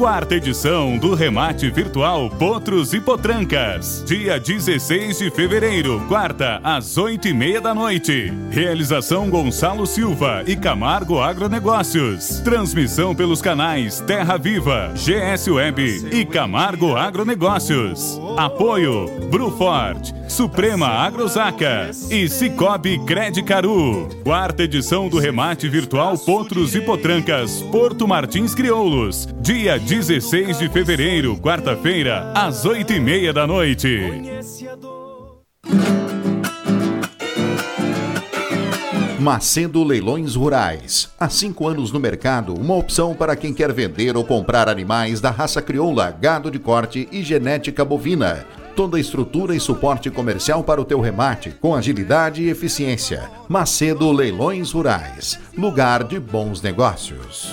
quarta edição do remate virtual Potros e Potrancas. Dia 16 de fevereiro, quarta, às oito e meia da noite. Realização Gonçalo Silva e Camargo Agronegócios. Transmissão pelos canais Terra Viva, GS Web e Camargo Agronegócios. Apoio Brufort, Suprema Agrosaca e Cicobi Credicaru. Quarta edição do remate virtual Potros e Potrancas, Porto Martins Crioulos. Dia 16 de fevereiro, quarta-feira, às oito e meia da noite. Macedo Leilões Rurais. Há cinco anos no mercado, uma opção para quem quer vender ou comprar animais da raça crioula, gado de corte e genética bovina. Toda a estrutura e suporte comercial para o teu remate, com agilidade e eficiência. Macedo Leilões Rurais. Lugar de bons negócios.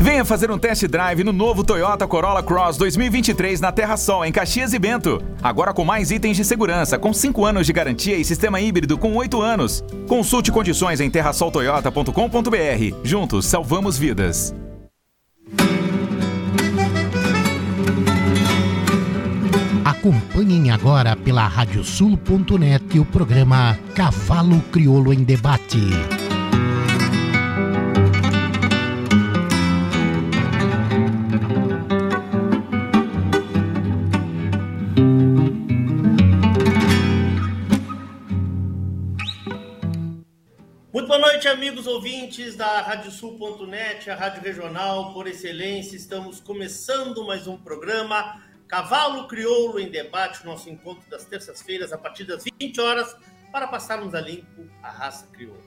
Venha fazer um test drive no novo Toyota Corolla Cross 2023 na Terra Sol, em Caxias e Bento. Agora com mais itens de segurança, com 5 anos de garantia e sistema híbrido com 8 anos. Consulte condições em terrasoltoyota.com.br. Juntos salvamos vidas. Acompanhem agora pela radiosul.net o programa Cavalo Crioulo em Debate. Noite, amigos ouvintes da Radiosul.net, a rádio regional por excelência. Estamos começando mais um programa Cavalo Crioulo em Debate, nosso encontro das terças-feiras a partir das 20 horas para passarmos a limpo a raça crioula.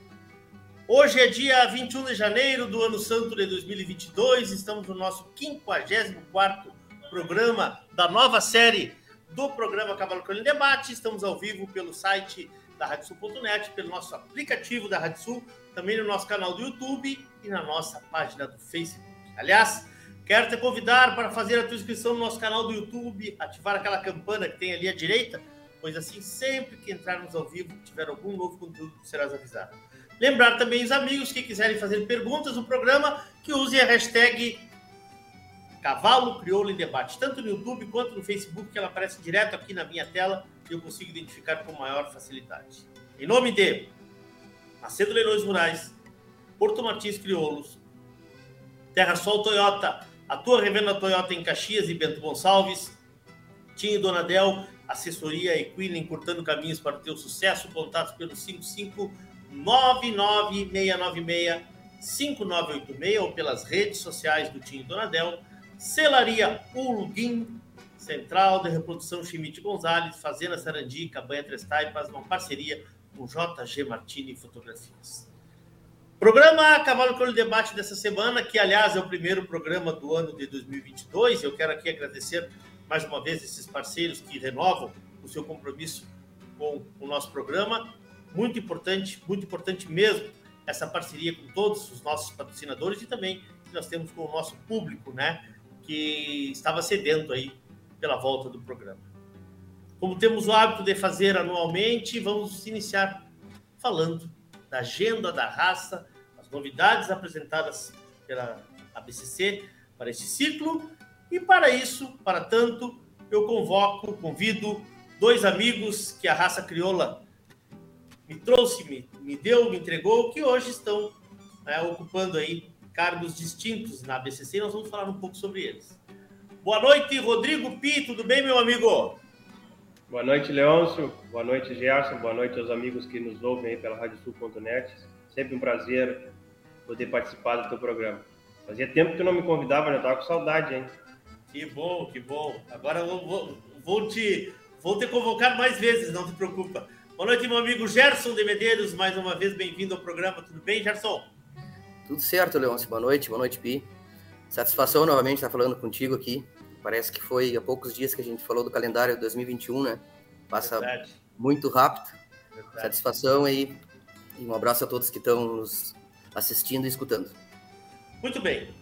Hoje é dia 21 de janeiro do ano santo de 2022, estamos no nosso 54º programa da nova série do programa Cavalo Crioulo em Debate. Estamos ao vivo pelo site da radiosul.net, pelo nosso aplicativo da Radiosul, também no nosso canal do YouTube e na nossa página do Facebook. Aliás, Quero te convidar para fazer a tua inscrição no nosso canal do YouTube, ativar aquela campana que tem ali à direita, pois assim, sempre que entrarmos ao vivo, tiver algum novo conteúdo, serás avisado. Lembrar também os amigos que quiserem fazer perguntas no programa, que usem a hashtag Cavalo Crioulo em Debate, tanto no YouTube quanto no Facebook, que ela aparece direto aqui na minha tela e eu consigo identificar com maior facilidade. Em nome de Macedo Leilões Rurais, Porto Martins Crioulos, Terra Sol Toyota, a tua revenda Toyota em Caxias e Bento Gonçalves, e Donadel, assessoria Equine, encurtando caminhos para o teu sucesso, contatos pelo 55996965986 ou pelas redes sociais do e Donadel, Celaria Ulguim, Central de Reprodução Chimite Gonzalez, Fazenda Sarandi, Cabanha Três Taipas, uma parceria com JG Martini Fotografias. Programa Cavalo Crioulo Debate dessa semana, que aliás é o primeiro programa do ano de 2022. Eu quero aqui agradecer mais uma vez esses parceiros que renovam o seu compromisso com o nosso programa. Muito importante, muito importante mesmo essa parceria com todos os nossos patrocinadores e também que nós temos com o nosso público, né, que estava sedento aí pela volta do programa. Como temos o hábito de fazer anualmente, vamos iniciar falando da agenda da raça, as novidades apresentadas pela ABCC para este ciclo. E para isso, para tanto, eu convoco, convido dois amigos que a raça crioula me trouxe, me, me deu, me entregou, que hoje estão né, ocupando aí cargos distintos na ABCC. Nós vamos falar um pouco sobre eles. Boa noite, Rodrigo Pi, tudo bem, meu amigo? Boa noite, Leôncio. Boa noite, Gerson. Boa noite aos amigos que nos ouvem aí pela radiosul.net. Sempre um prazer poder participar do teu programa. Fazia tempo que não me convidava, já estava com saudade, hein? Que bom, que bom. Agora eu vou, vou, te, vou te convocar mais vezes, não te preocupa. Boa noite, meu amigo Gerson de Medeiros. Mais uma vez, bem-vindo ao programa. Tudo bem, Gerson? Tudo certo, Leôncio. Boa noite, boa noite, Pi. Satisfação novamente estar falando contigo aqui. Parece que foi há poucos dias que a gente falou do calendário 2021, né? Passa Verdade. muito rápido. Verdade. Satisfação aí. E um abraço a todos que estão nos assistindo e escutando. Muito bem.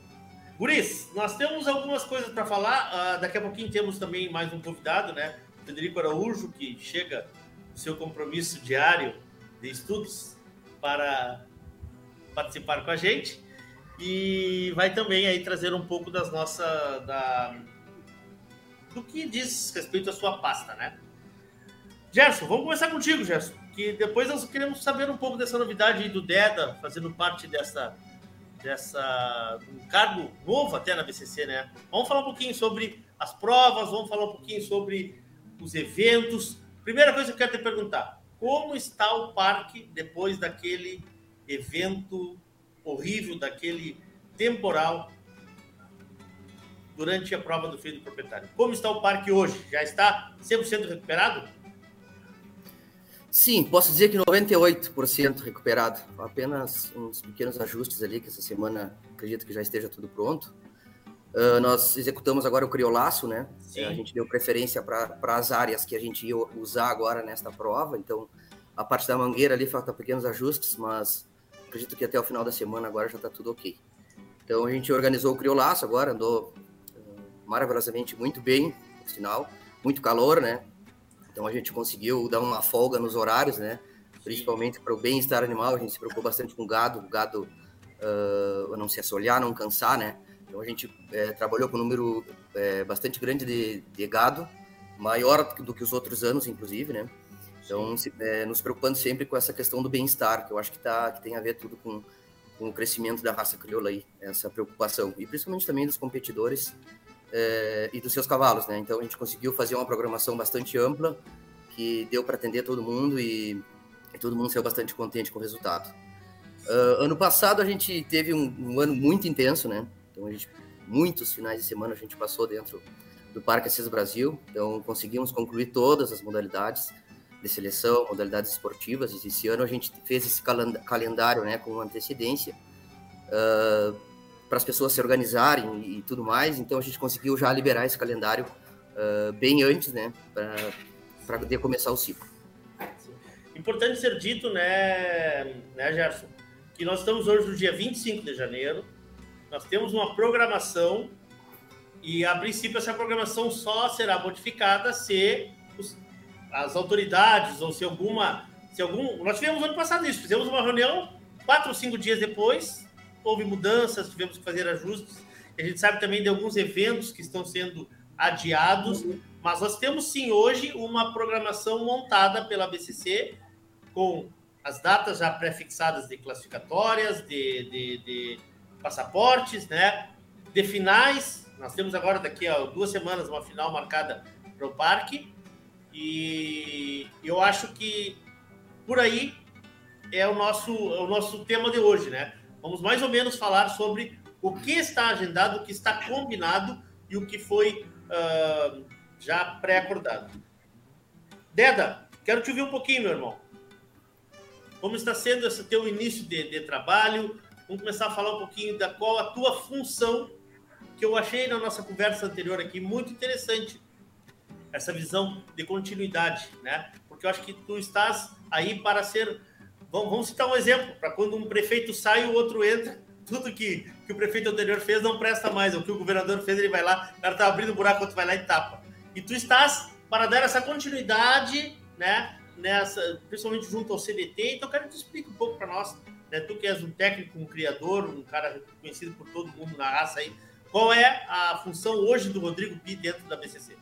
Guris, nós temos algumas coisas para falar. Uh, daqui a pouquinho temos também mais um convidado, né? Federico Araújo, que chega no seu compromisso diário de estudos para participar com a gente e vai também aí trazer um pouco das nossas da, do que diz respeito à sua pasta, né? Gerson, vamos começar contigo, Gerson, que depois nós queremos saber um pouco dessa novidade do DEDA, fazendo parte dessa, dessa um cargo novo até na BCC, né? Vamos falar um pouquinho sobre as provas, vamos falar um pouquinho sobre os eventos. Primeira coisa que eu quero te perguntar, como está o parque depois daquele evento horrível, daquele temporal durante a prova do freio do proprietário. Como está o parque hoje? Já está 100% recuperado? Sim, posso dizer que 98% recuperado. Apenas uns pequenos ajustes ali, que essa semana acredito que já esteja tudo pronto. Uh, nós executamos agora o criolaço, né? Sim. A gente deu preferência para as áreas que a gente ia usar agora nesta prova. Então, a parte da mangueira ali falta pequenos ajustes, mas acredito que até o final da semana agora já está tudo ok. Então, a gente organizou o criolaço agora, andou maravilhosamente muito bem, por sinal, muito calor, né? Então a gente conseguiu dar uma folga nos horários, né? Principalmente para o bem-estar animal, a gente se preocupou bastante com o gado, o gado uh, não se assolhar, não cansar, né? Então a gente é, trabalhou com um número é, bastante grande de, de, gado, maior do que os outros anos, inclusive, né? Então, se, é, nos preocupando sempre com essa questão do bem-estar, que eu acho que, tá, que tem a ver tudo com, com o crescimento da raça crioula aí, essa preocupação. E principalmente também dos competidores é, e dos seus cavalos, né? Então a gente conseguiu fazer uma programação bastante ampla que deu para atender todo mundo e, e, todo mundo saiu bastante contente com o resultado. Uh, ano passado a gente teve um, um, ano muito intenso, né? Então a gente muitos finais de semana a gente passou dentro do Parque Assis Brasil, então conseguimos concluir todas as modalidades de seleção, modalidades esportivas. E esse ano a gente fez esse calendário, né, com antecedência. Uh, para as pessoas se organizarem e, tudo mais. Então a gente conseguiu já liberar esse calendário uh, bem antes, né, para poder começar o ciclo. Importante ser dito, né, né, Gerson, que nós estamos hoje no dia 25 de janeiro, nós temos uma programação E a princípio essa programação só será modificada se as autoridades ou se alguma, se algum, nós tivemos ano passado isso, fizemos uma reunião quatro ou cinco dias depois, houve mudanças, tivemos que fazer ajustes. A gente sabe também de alguns eventos que estão sendo adiados, mas nós temos sim hoje uma programação montada pela BCC com as datas já pré-fixadas de classificatórias, de, de, de, passaportes, né? De finais. Nós temos agora, daqui a duas semanas, uma final marcada para o parque. E eu acho que por aí é o nosso, é o nosso tema de hoje, né? Vamos mais ou menos falar sobre o que está agendado, o que está combinado e o que foi uh, já pré-acordado. Deda, quero te ouvir um pouquinho, meu irmão. Como está sendo esse teu início de, de trabalho? Vamos começar a falar um pouquinho da qual a tua função, que eu achei na nossa conversa anterior aqui muito interessante. Essa visão de continuidade, né? Porque eu acho que tu estás aí para ser. Vamos, citar um exemplo, para quando um prefeito sai, o outro entra. Tudo que, que o prefeito anterior fez não presta mais. O que o governador fez, ele vai lá, o cara tá abrindo buraco, outro vai lá e tapa. E tu estás para dar essa continuidade, né? nessa, principalmente junto ao CDT. Então, eu quero que tu explique um pouco para nós, né? tu que és um técnico, um criador, um cara conhecido por todo mundo na raça aí, qual é a função hoje do Rodrigo Pi dentro da BCC?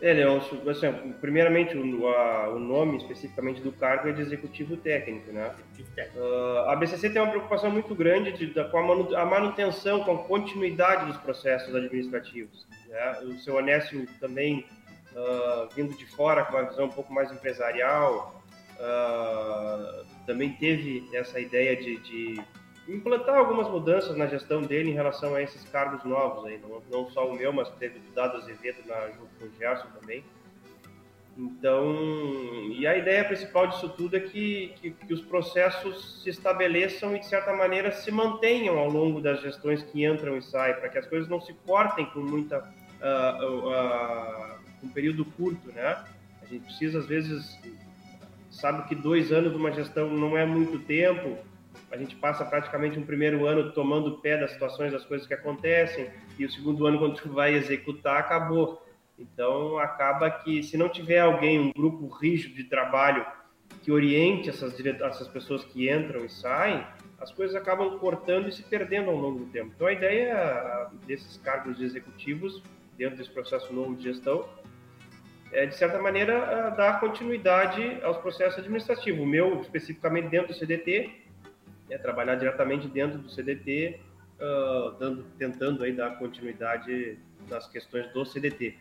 É, Leôncio, assim, primeiramente o, a, o, nome especificamente do cargo é de executivo técnico, né? Executivo técnico. Uh, a BCC tem uma preocupação muito grande de, de, com a, manutenção, com a continuidade dos processos administrativos. Né? O seu Onésio também uh, vindo de fora com uma visão um pouco mais empresarial, uh, também teve essa ideia de, de, implantar algumas mudanças na gestão dele em relação a esses cargos novos aí, não, não só o meu, mas teve o Dado Azevedo na, junto com o Gerson também. Então, e a ideia principal disso tudo é que, que, que, os processos se estabeleçam e, de certa maneira, se mantenham ao longo das gestões que entram e saem, para que as coisas não se cortem com muita uh, uh, um período curto, né? A gente precisa, às vezes, sabe que dois anos de uma gestão não é muito tempo, a gente passa praticamente um primeiro ano tomando pé das situações, das coisas que acontecem, e o segundo ano, quando tu vai executar, acabou. Então, acaba que se não tiver alguém, um grupo rígido de trabalho que oriente essas, essas pessoas que entram e saem, as coisas acabam cortando e se perdendo ao longo do tempo. Então, a ideia desses cargos de executivos, dentro desse processo novo de gestão, é, de certa maneira, dar continuidade aos processos administrativos. O meu, especificamente dentro do CDT, é trabalhar diretamente dentro do CDT, uh, dando, tentando aí dar continuidade nas questões do CDT.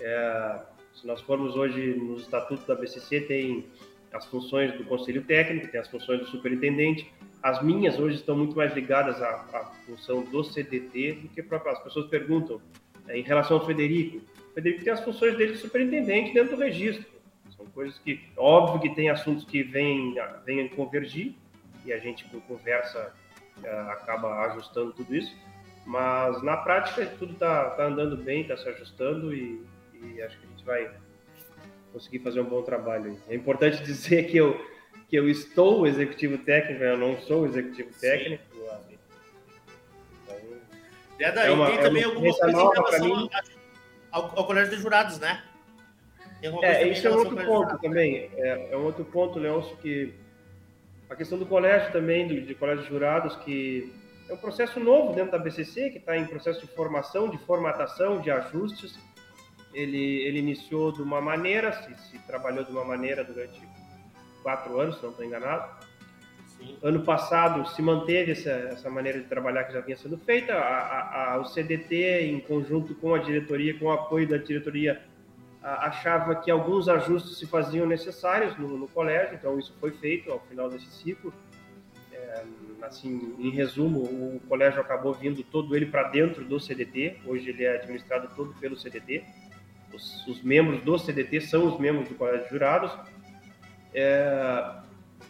É, se nós formos hoje nos estatutos da BCC, tem as funções do conselho técnico, tem as funções do superintendente. As minhas hoje estão muito mais ligadas à, à função do CDT do que para as pessoas perguntam é, em relação ao Federico Federico tem as funções dele de superintendente dentro do registro. São coisas que, óbvio que tem assuntos que vêm, vêm convergir, e a gente, com conversa, é, acaba ajustando tudo isso, mas na prática tudo está tá andando bem, está se ajustando e, e, acho que a gente vai conseguir fazer um bom trabalho. É importante dizer que eu, que eu estou executivo técnico, eu não sou executivo técnico. Então, é, daí, é uma, tem também é alguma coisa em relação a, ao, ao colégio de jurados, né? É, isso é um outro ponto também. É, é, um outro ponto, Leôncio, que a questão do colégio também, do, de colégio de jurados, que é um processo novo dentro da BCC, que está em processo de formação, de formatação, de ajustes. Ele, ele iniciou de uma maneira, se, se trabalhou de uma maneira durante quatro anos, se não estou enganado. Sim. Ano passado se manteve essa, essa maneira de trabalhar que já vinha sendo feita. A, a, a, o CDT, em conjunto com a diretoria, com o apoio da diretoria, achava que alguns ajustes se faziam necessários no, no, colégio, então isso foi feito ao final desse ciclo. É, assim, em resumo, o colégio acabou vindo todo ele para dentro do CDT. Hoje ele é administrado todo pelo CDT. Os, os membros do CDT são os membros do colégio de jurados. É,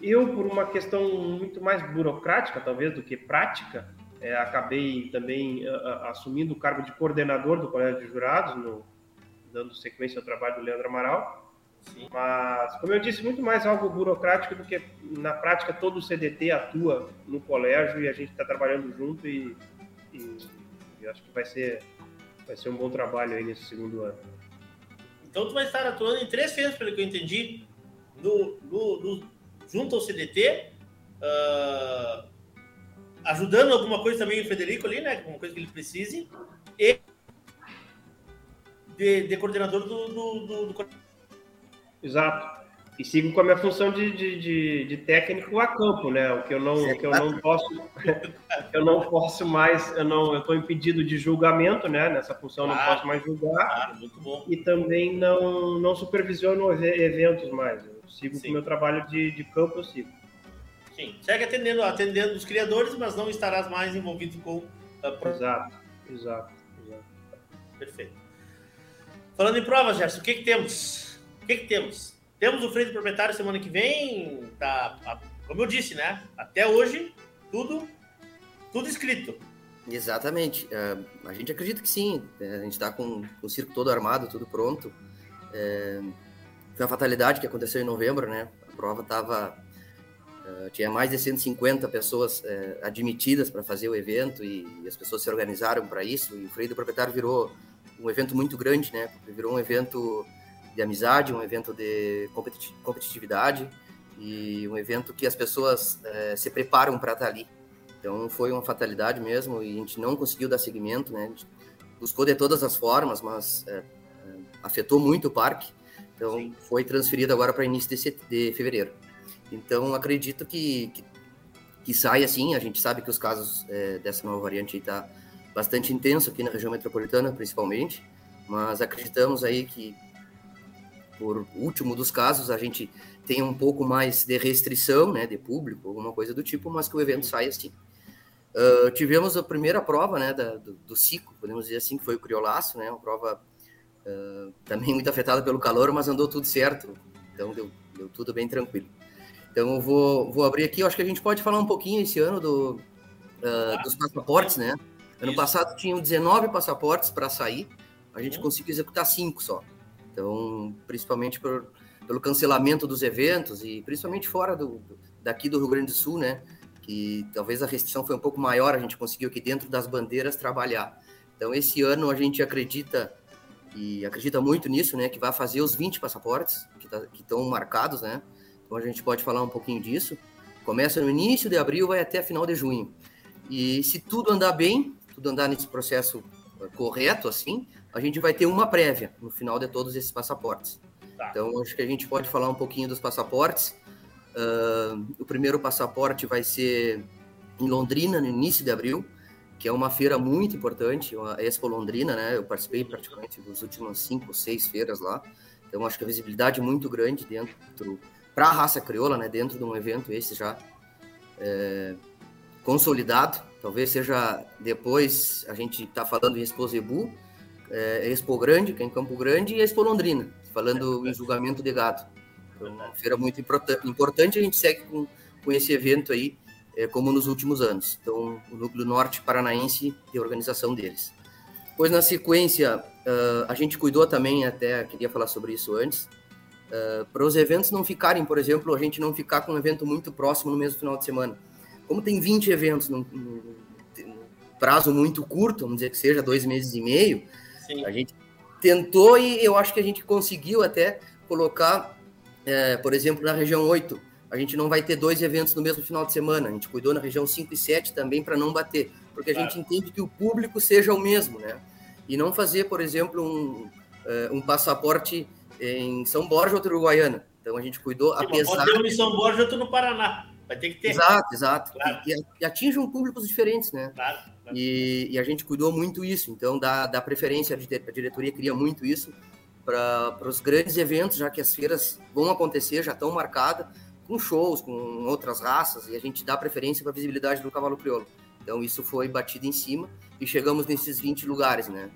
eu, por uma questão muito mais burocrática, talvez, do que prática, é, acabei também uh, assumindo o cargo de coordenador do Colégio de Jurados, no, dando sequência ao trabalho do Leandro Amaral. Sim. Mas, como eu disse, muito mais algo burocrático do que na prática todo o CDT atua no colégio e a gente está trabalhando junto e, e, Eu acho que vai ser, vai ser um bom trabalho aí nesse segundo ano. Então tu vai estar atuando em três feiras, pelo que eu entendi, no, no, no junto ao CDT, uh, ah, ajudando alguma coisa também o Federico ali, né? Alguma coisa que ele precise, e de, de coordenador do, do, do, Exato. E sigo com a minha função de, de, de, de técnico a campo, né? O que eu não, o que eu não posso, eu não posso mais, eu não, eu estou impedido de julgamento, né? Nessa função claro. não posso mais julgar. Claro, muito bom. E também não, não supervisiono eventos mais. Eu sigo Sim. com o meu trabalho de, de campo, eu sigo. Sim, segue atendendo, atendendo os criadores, mas não estarás mais envolvido com. Uh, exato, exato, exato. Perfeito. Falando em provas, Gerson, o que, que temos? O que, que temos? Temos o freio proprietário semana que vem, tá, como eu disse, né? Até hoje, tudo, tudo escrito. Exatamente. Uh, a gente acredita que sim. É, a gente está com, com, o circo todo armado, tudo pronto. É, foi uma fatalidade que aconteceu em novembro, né? A prova estava Uh, tinha mais de 150 pessoas uh, admitidas para fazer o evento e, e, as pessoas se organizaram para isso. E o Freio do Proprietário virou um evento muito grande, né? Virou um evento de amizade, um evento de competitividade e um evento que as pessoas uh, se preparam para estar ali. Então foi uma fatalidade mesmo e a gente não conseguiu dar seguimento, né? A gente buscou de todas as formas, mas afetou muito o parque. Então Sim. foi transferido agora para início de, de fevereiro. Então, acredito que, que, que saia assim. A gente sabe que os casos é, dessa nova variante está bastante intenso aqui na região metropolitana, principalmente. Mas acreditamos aí que, por último dos casos, a gente tem um pouco mais de restrição, né, de público, alguma coisa do tipo, mas que o evento saia assim. Uh, tivemos a primeira prova, né, da, do, do, ciclo, podemos dizer assim, que foi o criolaço, né, uma prova uh, também muito afetada pelo calor, mas andou tudo certo, então deu, deu tudo bem tranquilo. Então eu vou, vou abrir aqui, eu acho que a gente pode falar um pouquinho esse ano do, uh, dos passaportes, né? Ano Isso. passado tinham 19 passaportes para sair, a gente uhum. conseguiu executar 5 só. Então, principalmente por, pelo cancelamento dos eventos e principalmente fora do, daqui do Rio Grande do Sul, né? Que talvez a restrição foi um pouco maior, a gente conseguiu aqui dentro das bandeiras trabalhar. Então, esse ano a gente acredita e acredita muito nisso, né? Que vai fazer os 20 passaportes que tá, estão marcados, né? Então a gente pode falar um pouquinho disso. Começa no início de abril, vai até final de junho. E se tudo andar bem, tudo andar nesse processo eh, correto, assim, a gente vai ter uma prévia no final de todos esses passaportes. Tá. Então acho que a gente pode falar um pouquinho dos passaportes. Uh, o primeiro passaporte vai ser em Londrina, no início de abril, que é uma feira muito importante, a Expo Londrina, né? Eu participei praticamente das últimas cinco, seis feiras lá. Então acho que a visibilidade é muito grande dentro para a raça crioula, né, dentro de um evento esse já é, consolidado. Talvez seja depois a gente está falando em Expo Zebu, é, Expo Grande, que é em Campo Grande, e Expo Londrina, falando em julgamento de gado. Então, uma feira muito importante, a gente segue com, com esse evento aí, é, como nos últimos anos. Então, o Núcleo Norte Paranaense e a organização deles. Pois na sequência, uh, a gente cuidou também, até queria falar sobre isso antes, Uh, para os eventos não ficarem, por exemplo, a gente não ficar com um evento muito próximo no mesmo final de semana. Como tem 20 eventos num, num, num prazo muito curto, vamos dizer que seja dois meses e meio, Sim. a gente tentou e eu acho que a gente conseguiu até colocar, é, por exemplo, na região 8, a gente não vai ter dois eventos no mesmo final de semana, a gente cuidou na região 5 e 7 também para não bater, porque a claro. gente entende que o público seja o mesmo, né? E não fazer, por exemplo, um, uh, um passaporte em São Borja, outro Uruguaiana. Então a gente cuidou, Sim, apesar... Pode ter um em São Borja, outro no Paraná. Vai ter que ter. Exato, exato. Claro. E, e atingem públicos diferentes, né? Claro. claro. E, e, a gente cuidou muito isso. Então, da, da preferência, a diretoria queria muito isso para os grandes eventos, já que as feiras vão acontecer, já estão marcadas, com shows, com outras raças, e a gente dá preferência para a visibilidade do cavalo crioulo. Então, isso foi batido em cima e chegamos nesses 20 lugares, né?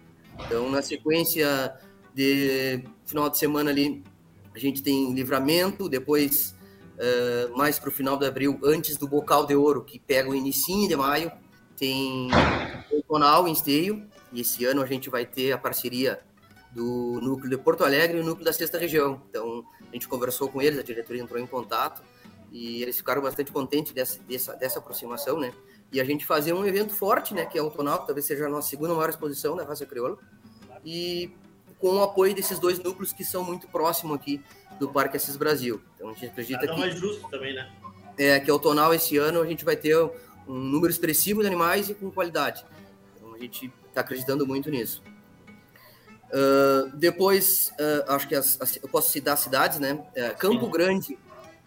Então, na sequência, de final de semana ali a gente tem livramento, depois uh, mais para o final de abril, antes do Bocal de Ouro, que pega o início de maio, tem o Tonal em Esteio, e esse ano a gente vai ter a parceria do núcleo de Porto Alegre e o núcleo da sexta região. Então a gente conversou com eles, a diretoria entrou em contato e eles ficaram bastante contentes dessa, dessa, dessa aproximação, né? e a gente fazer um evento forte, né, que é o Tonal, que talvez seja a nossa segunda maior exposição da raça crioula, e com o apoio desses dois núcleos que são muito próximos aqui do Parque Assis Brasil. Então a gente acredita Nada que mais justo também, né? É que o Tonal esse ano a gente vai ter um número expressivo de animais e com qualidade. Então a gente está acreditando muito nisso. Uh, depois, uh, acho que as, as, eu posso citar cidades, né? Uh, Campo Grande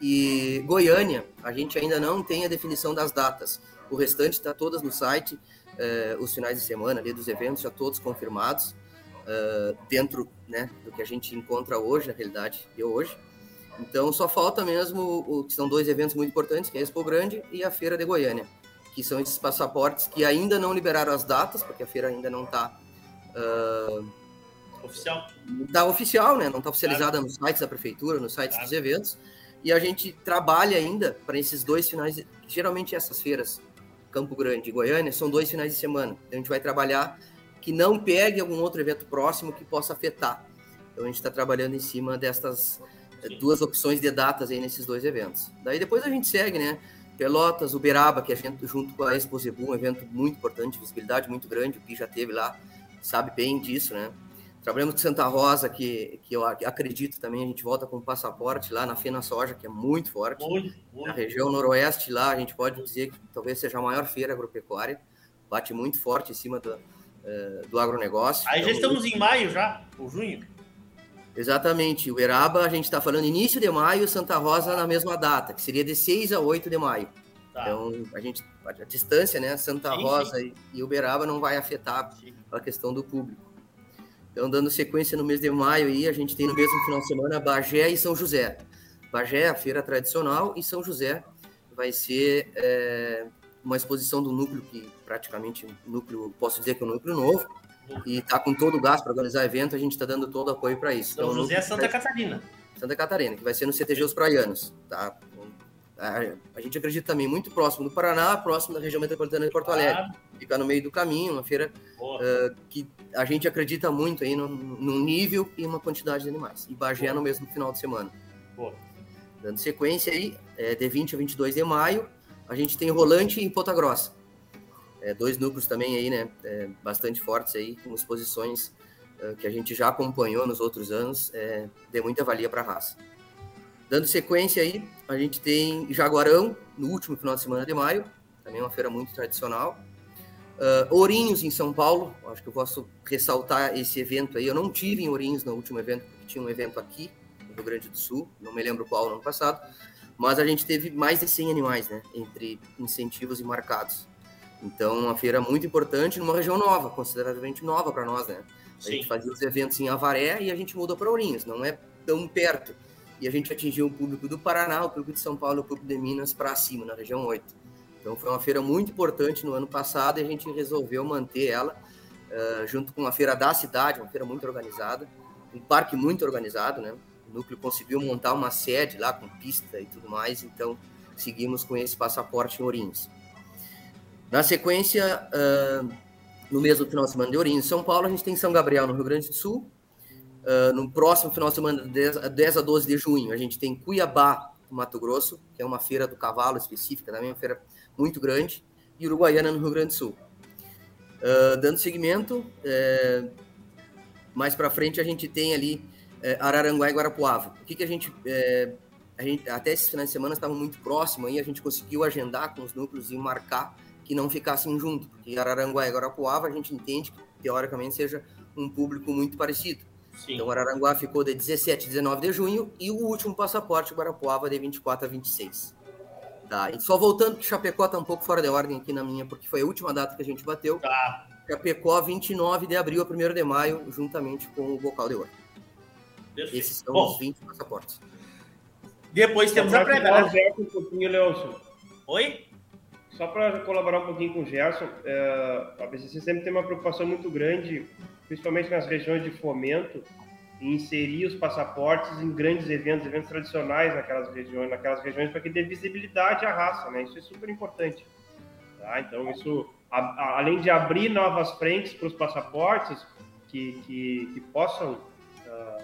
e Goiânia, a gente ainda não tem a definição das datas. O restante está todas no site, eh, os finais de semana ali dos eventos já todos confirmados, dentro né, do que a gente encontra hoje, na realidade, de hoje. Então, só falta mesmo o que são dois eventos muito importantes, que é a Expo Grande e a Feira de Goiânia, que são esses passaportes que ainda não liberaram as datas, porque a feira ainda não está Oficial? Da oficial, né? Não está oficializada claro. nos sites da prefeitura, nos sites claro. dos eventos. E a gente trabalha ainda para esses dois finais, geralmente essas feiras, Campo Grande e Goiânia, são dois finais de semana. Então a gente vai trabalhar que não pegue algum outro evento próximo que possa afetar. Então a gente está trabalhando em cima destas Sim. duas opções de datas aí nesses dois eventos. Daí depois a gente segue, né? Pelotas, Uberaba, que a gente, junto com a Expo Zebu, um evento muito importante, visibilidade muito grande, o que já teve lá, sabe bem disso, né? Trabalhamos com Santa Rosa, que, que eu acredito também, a gente volta com passaporte lá na Fena Soja, que é muito forte. Muito, muito. Na região noroeste lá, a gente pode dizer que talvez seja a maior feira agropecuária. Bate muito forte em cima do, uh, do agronegócio. Aí então, já estamos em maio já, ou junho. Exatamente. O Uberaba, a gente está falando início de maio, Santa Rosa na mesma data, que seria de 6 a 8 de maio. Tá. Então, a gente, a distância, né, Santa sim, Rosa sim. e Uberaba não vai afetar sim. a questão do público. Então, dando sequência no mês de maio, aí, a gente tem no mesmo final de semana Bagé e São José. Bagé, a feira tradicional, e São José vai ser é, uma exposição do núcleo, que praticamente, núcleo, posso dizer que é um núcleo novo, e está com todo o gás para organizar evento, a gente está dando todo o apoio para isso. São então, José é Santa Catarina. Santa Catarina, que vai ser no CTG Os Praianos, tá? A, gente acredita também muito próximo do Paraná, próximo da região metropolitana de Porto Alegre. Fica no meio do caminho, uma feira uh, que a gente acredita muito aí no, nível e uma quantidade de animais. E Bagé Boa. no mesmo final de semana. Boa. Dando sequência aí, é, de 20 a 22 de maio, a gente tem Rolante e Ponta Grossa. É, dois núcleos também aí, né, é, bastante fortes aí, com exposições uh, que a gente já acompanhou nos outros anos, é, de muita valia para a raça. Dando sequência aí, a gente tem Jaguarão, no último final de semana de maio, também uma feira muito tradicional. Uh, Ourinhos, em São Paulo, acho que eu posso ressaltar esse evento aí. Eu não tive em Ourinhos no último evento, porque tinha um evento aqui, no Rio Grande do Sul, não me lembro qual no ano passado, mas a gente teve mais de 100 animais, né, entre incentivos e marcados. Então, uma feira muito importante numa região nova, consideravelmente nova para nós, né? A Sim. gente fazia os eventos em Avaré e a gente mudou para Ourinhos, não é tão perto e a gente atingiu o público do Paraná, o público de São Paulo, o público de Minas para cima, na região 8. Então foi uma feira muito importante no ano passado e a gente resolveu manter ela uh, junto com a feira da cidade, uma feira muito organizada, um parque muito organizado, né? O núcleo conseguiu montar uma sede lá com pista e tudo mais, então seguimos com esse passaporte em Ourinhos. Na sequência, uh, no mesmo final de semana de Ourinhos, São Paulo, a gente tem São Gabriel, no Rio Grande do Sul, Uh, no próximo final de semana, 10, 10 a 12 de junho, a gente tem Cuiabá, Mato Grosso, que é uma feira do cavalo específica, também uma feira muito grande, e Uruguaiana, no Rio Grande do Sul. Uh, dando seguimento, é, mais para frente a gente tem ali é, Araranguá e Guarapuava. O que, que a gente, é, a gente. Até esses finais de semana estavam muito próximos aí, a gente conseguiu agendar com os núcleos e marcar que não ficassem juntos, porque Araranguá e Guarapuava a gente entende que, teoricamente, seja um público muito parecido. Sim. Então, Araranguá ficou de 17 a 19 de junho e o último passaporte, Guarapuava, de 24 a 26. Tá, e só voltando que Chapecó está um pouco fora de ordem aqui na minha, porque foi a última data que a gente bateu. Tá. Chapecó, 29 de abril a 1 de maio, juntamente com o Bocal de Ouro. Perfeito. Esses são Bom, os 20 passaportes. Depois temos a prévia. Né? Um pouquinho, Leôncio. Oi? Só para colaborar um pouquinho com o Gerson, é, a BCC sempre tem uma preocupação muito grande principalmente nas regiões de fomento, e inserir os passaportes em grandes eventos, eventos tradicionais naquelas regiões, naquelas regiões para que dê visibilidade à raça, né? Isso é super importante. Tá? Então isso, a, a, além de abrir novas frentes para os passaportes que, que, que possam uh,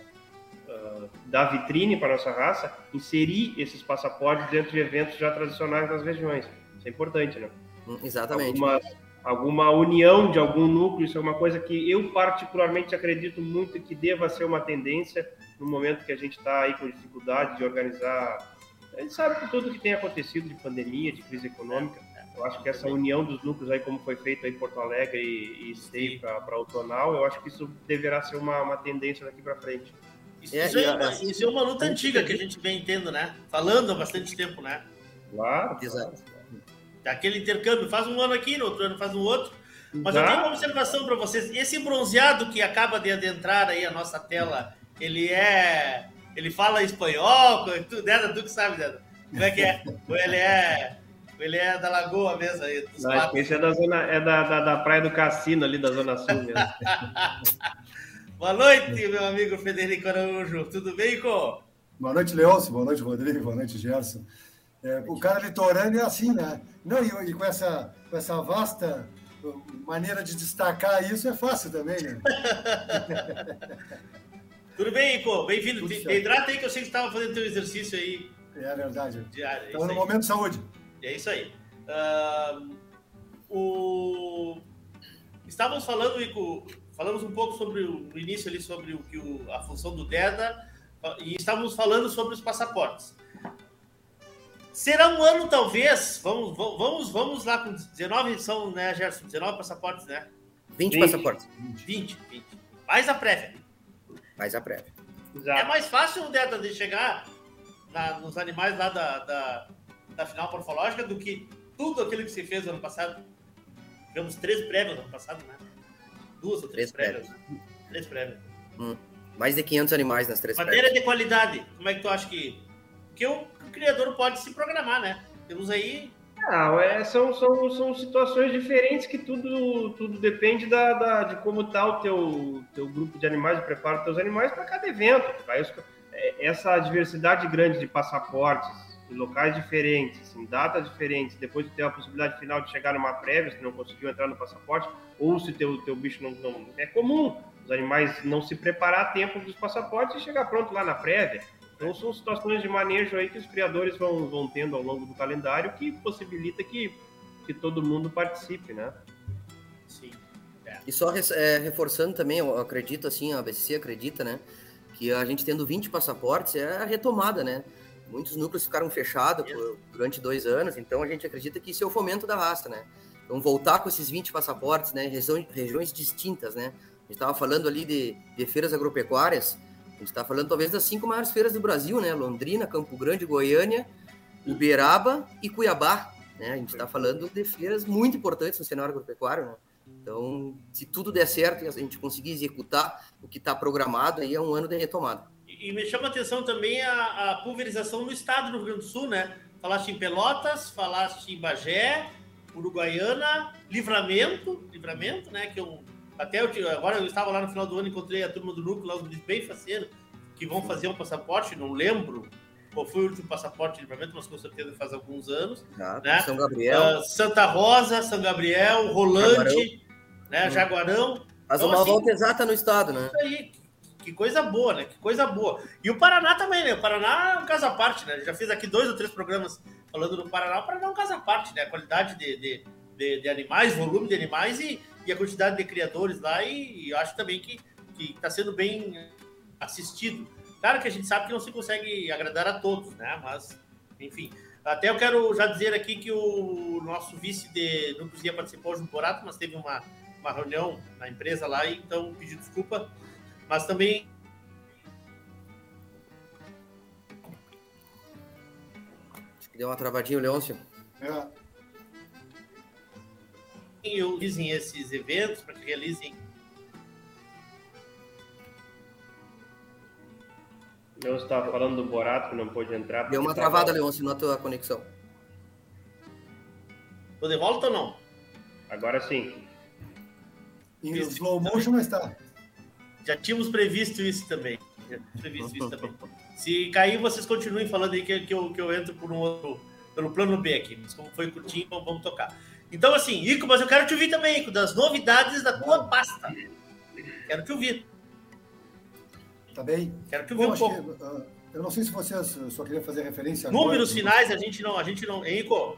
uh, dar vitrine para nossa raça, inserir esses passaportes dentro de eventos já tradicionais nas regiões. Isso é importante, né? Hum, exatamente. Alguma, alguma união de algum núcleo, isso é uma coisa que eu particularmente acredito muito que deva ser uma tendência no momento que a gente está aí com dificuldade de organizar. A gente sabe por tudo que tem acontecido de pandemia, de crise econômica. Eu acho que essa união dos núcleos aí, como foi feito aí em Porto Alegre e, e para o Tonal, eu acho que isso deverá ser uma, uma tendência daqui para frente. Isso é, isso, é uma, isso é uma luta antiga que a gente vem tendo, né? Falando há bastante tempo, né? Claro. Exato. Aquele intercâmbio, faz um ano aqui, no outro ano faz um outro. Mas eu tenho uma observação para vocês. Esse bronzeado que acaba de adentrar aí a nossa tela, ele é. Ele fala espanhol, tu, Deda, tu que sabe, Deda. Como é que é? Ou ele é. Ele é da Lagoa mesmo aí. Não, esse é da zona, é da, da, da, Praia do Cassino ali da Zona Sul mesmo. Boa noite, meu amigo Federico Araújo. Tudo bem, Co? Boa noite, Leôncio. Boa noite, Rodrigo. Boa noite, Gerson. É, o cara litorâneo é assim, né? Não, e, e, com, essa, com essa vasta maneira de destacar isso é fácil também, né? Tudo bem, Ico? Bem-vindo. Hidrata aí que eu sei que estava fazendo teu exercício aí. É verdade. Diário. É Estava no momento de saúde. É isso aí. Uh, o... Estávamos falando, Ico, falamos um pouco sobre o, no início ali sobre o que o, a função do DEDA e estávamos falando sobre os passaportes. Será um ano, talvez. Vamos, vamos, vamos lá com 19 são, né, Gerson? 19 passaportes, né? 20, 20 passaportes. 20, 20. Mais a prévia. Mais a prévia. Exato. É mais fácil, Deta, de chegar na, nos animais lá da, da, da, final morfológica do que tudo aquilo que se fez no ano passado. Tivemos três prévias no ano passado, né? Duas ou três, três prévias. prévias. Três prévias. Hum. Mais de 500 animais nas três Matéria prévias. de qualidade. Como é que tu acha que que o, criador pode se programar, né? Temos aí não, é, são, são, são situações diferentes que tudo, tudo depende da, da de como está o teu, teu grupo de animais, o preparo dos teus animais para cada evento. É, essa diversidade grande de passaportes, em locais diferentes, em datas diferentes, depois de ter a possibilidade final de chegar numa prévia, se não conseguiu entrar no passaporte, ou se teu, teu bicho não, não... É comum os animais não se preparar a tempo dos passaportes e chegar pronto lá na prévia. Então são situações de manejo aí que os criadores vão, vão tendo ao longo do calendário que possibilita que, que todo mundo participe, né? Sim. É. E só é, reforçando também, eu acredito assim, a BCC acredita, né? Que a gente tendo 20 passaportes é a retomada, né? Muitos núcleos ficaram fechados durante dois anos, então a gente acredita que isso é o fomento da raça, né? Então voltar com esses 20 passaportes, né? Regiões, regiões distintas, né? A gente estava falando ali de, de feiras agropecuárias, a gente está falando talvez das cinco maiores feiras do Brasil, né? Londrina, Campo Grande, Goiânia, Uberaba e Cuiabá. Né? A gente está falando de feiras muito importantes no cenário agropecuário, né? Então, se tudo der certo e a gente conseguir executar o que está programado, aí é um ano de retomada. E, me chama a atenção também a, a, pulverização no estado do Rio Grande do Sul, né? Falaste em Pelotas, falaste em Bagé, Uruguaiana, Livramento, Livramento, né? Que eu até eu, agora eu estava lá no final do ano, encontrei a turma do núcleo, lá os bem faceiro, que vão fazer um passaporte, não lembro qual foi o último passaporte de livramento, mas com certeza faz alguns anos. Ah, né? São Gabriel. Uh, Santa Rosa, São Gabriel, Rolante, Jaguarão. né? Jaguarão. Faz então, uma assim, volta exata no estado, né? Isso aí, que coisa boa, né? Que coisa boa. E o Paraná também, né? O Paraná é um caso à parte, né? Já fiz aqui dois ou três programas falando do Paraná. O Paraná é um caso à parte, né? A qualidade de, de, de, de animais, volume de animais e, e a quantidade de criadores lá, e, e acho também que está sendo bem assistido. Claro que a gente sabe que não se consegue agradar a todos, né? Mas, enfim. Até eu quero já dizer aqui que o nosso vice de não conseguia participar hoje no Borato, mas teve uma, uma reunião na empresa lá, e então pedi desculpa. Mas também Deu uma travadinha, Leôncio. É realizem esses eventos, para que realizem. Leon estava falando do Borato que não pôde entrar. Deu uma travada, Leon, se na tua conexão. Tô de volta ou não? Agora sim. Em slow motion, mas tá. Já tínhamos previsto isso também. Já previsto isso também. Se cair, vocês continuem falando aí que, que, eu, que eu entro por um outro, pelo plano B aqui. Mas como foi curtinho, vamos tocar. Então, assim, Ico, mas eu quero te ouvir também, Ico, das novidades da tua pasta. Quero te ouvir. Tá bem? Quero te ouvir Bom, um pouco. Que, uh, eu não sei se vocês só queriam fazer referência. Números agora, finais, a gente não, a gente não. Hein, Ico?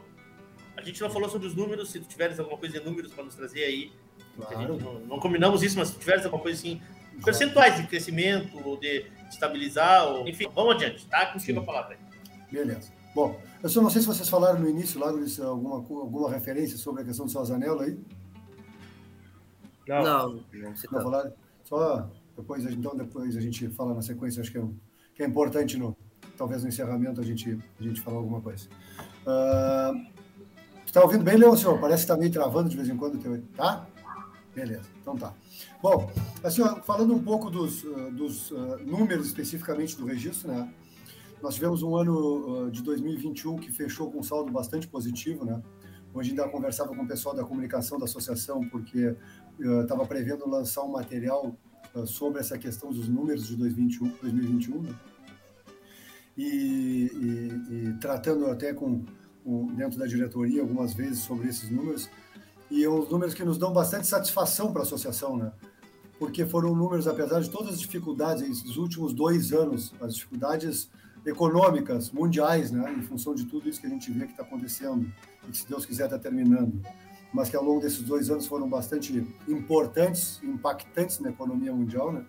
A gente não falou sobre os números, se tu tiveres alguma coisa de números para nos trazer aí. Claro. Não, não, combinamos isso, mas se tiveres alguma coisa assim, percentuais de crescimento, ou de estabilizar, ou... enfim, vamos adiante, tá? Contigo Sim. a palavra aí. Beleza. Bom, eu só não sei se vocês falaram no início lá, Luiz, alguma, alguma referência sobre a questão do Sazanello aí. Não, não, não, não falaram? Só depois, então, depois a gente fala na sequência, acho que é, que é importante, no, talvez no encerramento, a gente, a gente falar alguma coisa. Uh, está ouvindo bem, Leão, senhor? Parece que está meio travando de vez em quando, tá? Beleza, então tá. Bom, assim, falando um pouco dos, uh, dos uh, números especificamente do registro, né? Nós tivemos um ano uh, de 2021 que fechou com um saldo bastante positivo, né? Hoje ainda conversava com o pessoal da comunicação da associação, porque estava prevendo lançar um material uh, sobre essa questão dos números de 2021, 2021 né? e, e, e, tratando até com, com, dentro da diretoria algumas vezes sobre esses números. E os números que nos dão bastante satisfação para a associação, né? Porque foram números, apesar de todas as dificuldades dos últimos dois anos, as dificuldades econômicas mundiais, né? Em função de tudo isso que a gente vê que está acontecendo e que, se Deus quiser, está terminando mas que ao longo desses dois anos foram bastante importantes, impactantes na economia mundial, né?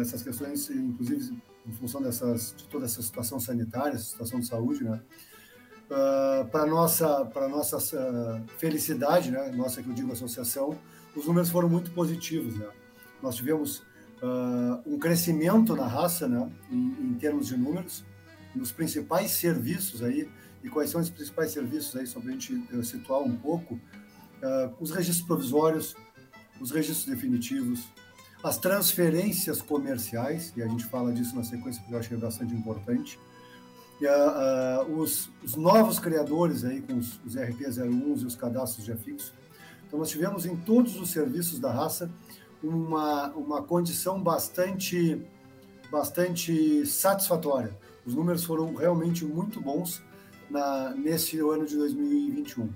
Essas questões, inclusive, em função dessas, de toda essa situação sanitária, situação de saúde, né? Uh, para nossa para nossa uh, felicidade, né? Nossa que eu digo associação, os números foram muito positivos, né? Nós tivemos uh, um crescimento na raça, né? Em, em termos de números, nos principais serviços aí. E quais são os principais serviços aí, só para a gente eh, situar um pouco? uh, os registros provisórios, os registros definitivos, as transferências comerciais, e a gente fala disso na sequência porque eu que é bastante importante, e, uh, uh, os, os, novos criadores aí com os, os RP01 e os cadastros de afixo. Então nós tivemos em todos os serviços da raça uma, uma condição bastante, bastante satisfatória. Os números foram realmente muito bons na, nesse ano de 2021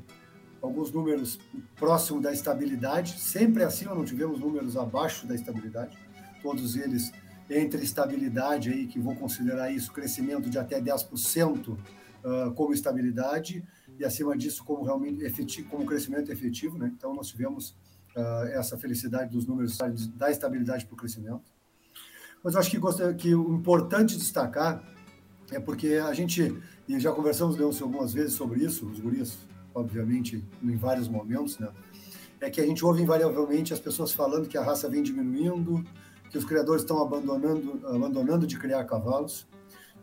alguns números próximos da estabilidade, sempre acima, não tivemos números abaixo da estabilidade, todos eles entre estabilidade, aí, que vou considerar isso, crescimento de até 10% uh, ah, como estabilidade, e acima disso como realmente efetivo, como crescimento efetivo, né? Então nós tivemos uh, essa felicidade dos números da estabilidade para o crescimento. Mas eu acho que, que o importante destacar é porque a gente, e já conversamos Leôncio, algumas vezes sobre isso, os gurias obviamente, em vários momentos, né? É que a gente ouve invariavelmente as pessoas falando que a raça vem diminuindo, que os criadores estão abandonando, abandonando de criar cavalos,